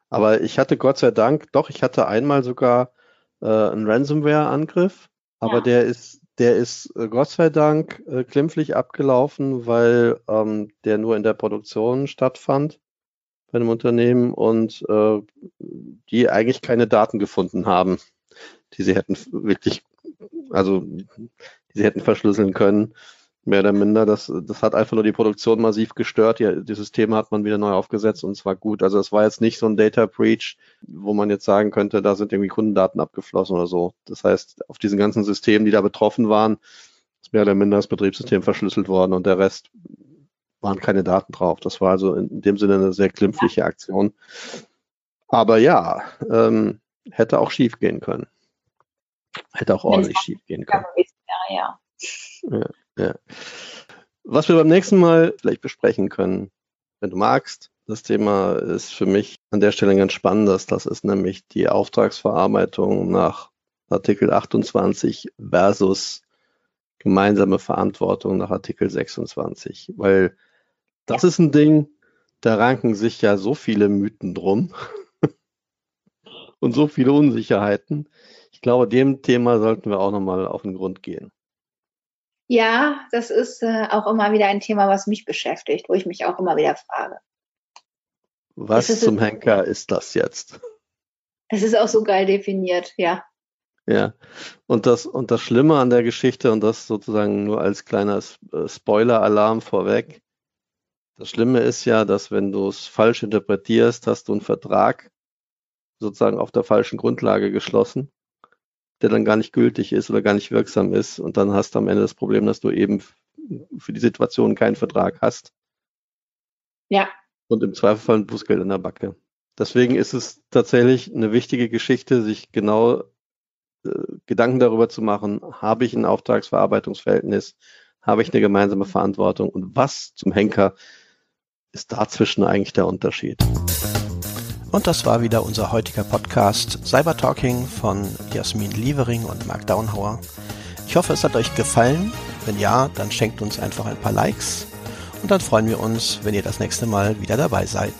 C: Aber ich hatte Gott sei Dank, doch, ich hatte einmal sogar äh, einen Ransomware-Angriff, aber ja. der ist der ist äh, Gott sei Dank äh, glimpflich abgelaufen, weil ähm, der nur in der Produktion stattfand bei einem Unternehmen und äh, die eigentlich keine Daten gefunden haben, die sie hätten wirklich, also die sie hätten verschlüsseln können mehr oder minder. Das, das hat einfach nur die Produktion massiv gestört. Die, die Systeme hat man wieder neu aufgesetzt und es war gut. Also es war jetzt nicht so ein Data Breach, wo man jetzt sagen könnte, da sind irgendwie Kundendaten abgeflossen oder so. Das heißt, auf diesen ganzen Systemen, die da betroffen waren, ist mehr oder minder das Betriebssystem verschlüsselt worden und der Rest waren keine Daten drauf. Das war also in dem Sinne eine sehr glimpfliche Aktion. Aber ja, ähm, hätte auch schief gehen können. Hätte auch ordentlich schief gehen können. Ja. Ja. Was wir beim nächsten Mal vielleicht besprechen können, wenn du magst, Das Thema ist für mich an der Stelle ganz spannendes. Das ist nämlich die Auftragsverarbeitung nach Artikel 28 versus gemeinsame Verantwortung nach Artikel 26. Weil das ist ein Ding, da ranken sich ja so viele Mythen drum und so viele Unsicherheiten. Ich glaube, dem Thema sollten wir auch nochmal auf den Grund gehen.
D: Ja, das ist äh, auch immer wieder ein Thema, was mich beschäftigt, wo ich mich auch immer wieder frage.
C: Was zum Henker ist das jetzt?
D: Es ist auch so geil definiert, ja.
C: Ja, und das, und das Schlimme an der Geschichte, und das sozusagen nur als kleiner äh, Spoiler-Alarm vorweg, das Schlimme ist ja, dass wenn du es falsch interpretierst, hast du einen Vertrag sozusagen auf der falschen Grundlage geschlossen, der dann gar nicht gültig ist oder gar nicht wirksam ist. Und dann hast du am Ende das Problem, dass du eben für die Situation keinen Vertrag hast.
D: Ja.
C: Und im Zweifelfall ein Bußgeld in der Backe. Deswegen ist es tatsächlich eine wichtige Geschichte, sich genau äh, Gedanken darüber zu machen, habe ich ein Auftragsverarbeitungsverhältnis, habe ich eine gemeinsame Verantwortung und was zum Henker ist dazwischen eigentlich der Unterschied?
A: Und das war wieder unser heutiger Podcast Cyber Talking von Jasmin Lievering und Mark Downhauer. Ich hoffe, es hat euch gefallen. Wenn ja, dann schenkt uns einfach ein paar Likes und dann freuen wir uns, wenn ihr das nächste Mal wieder dabei seid.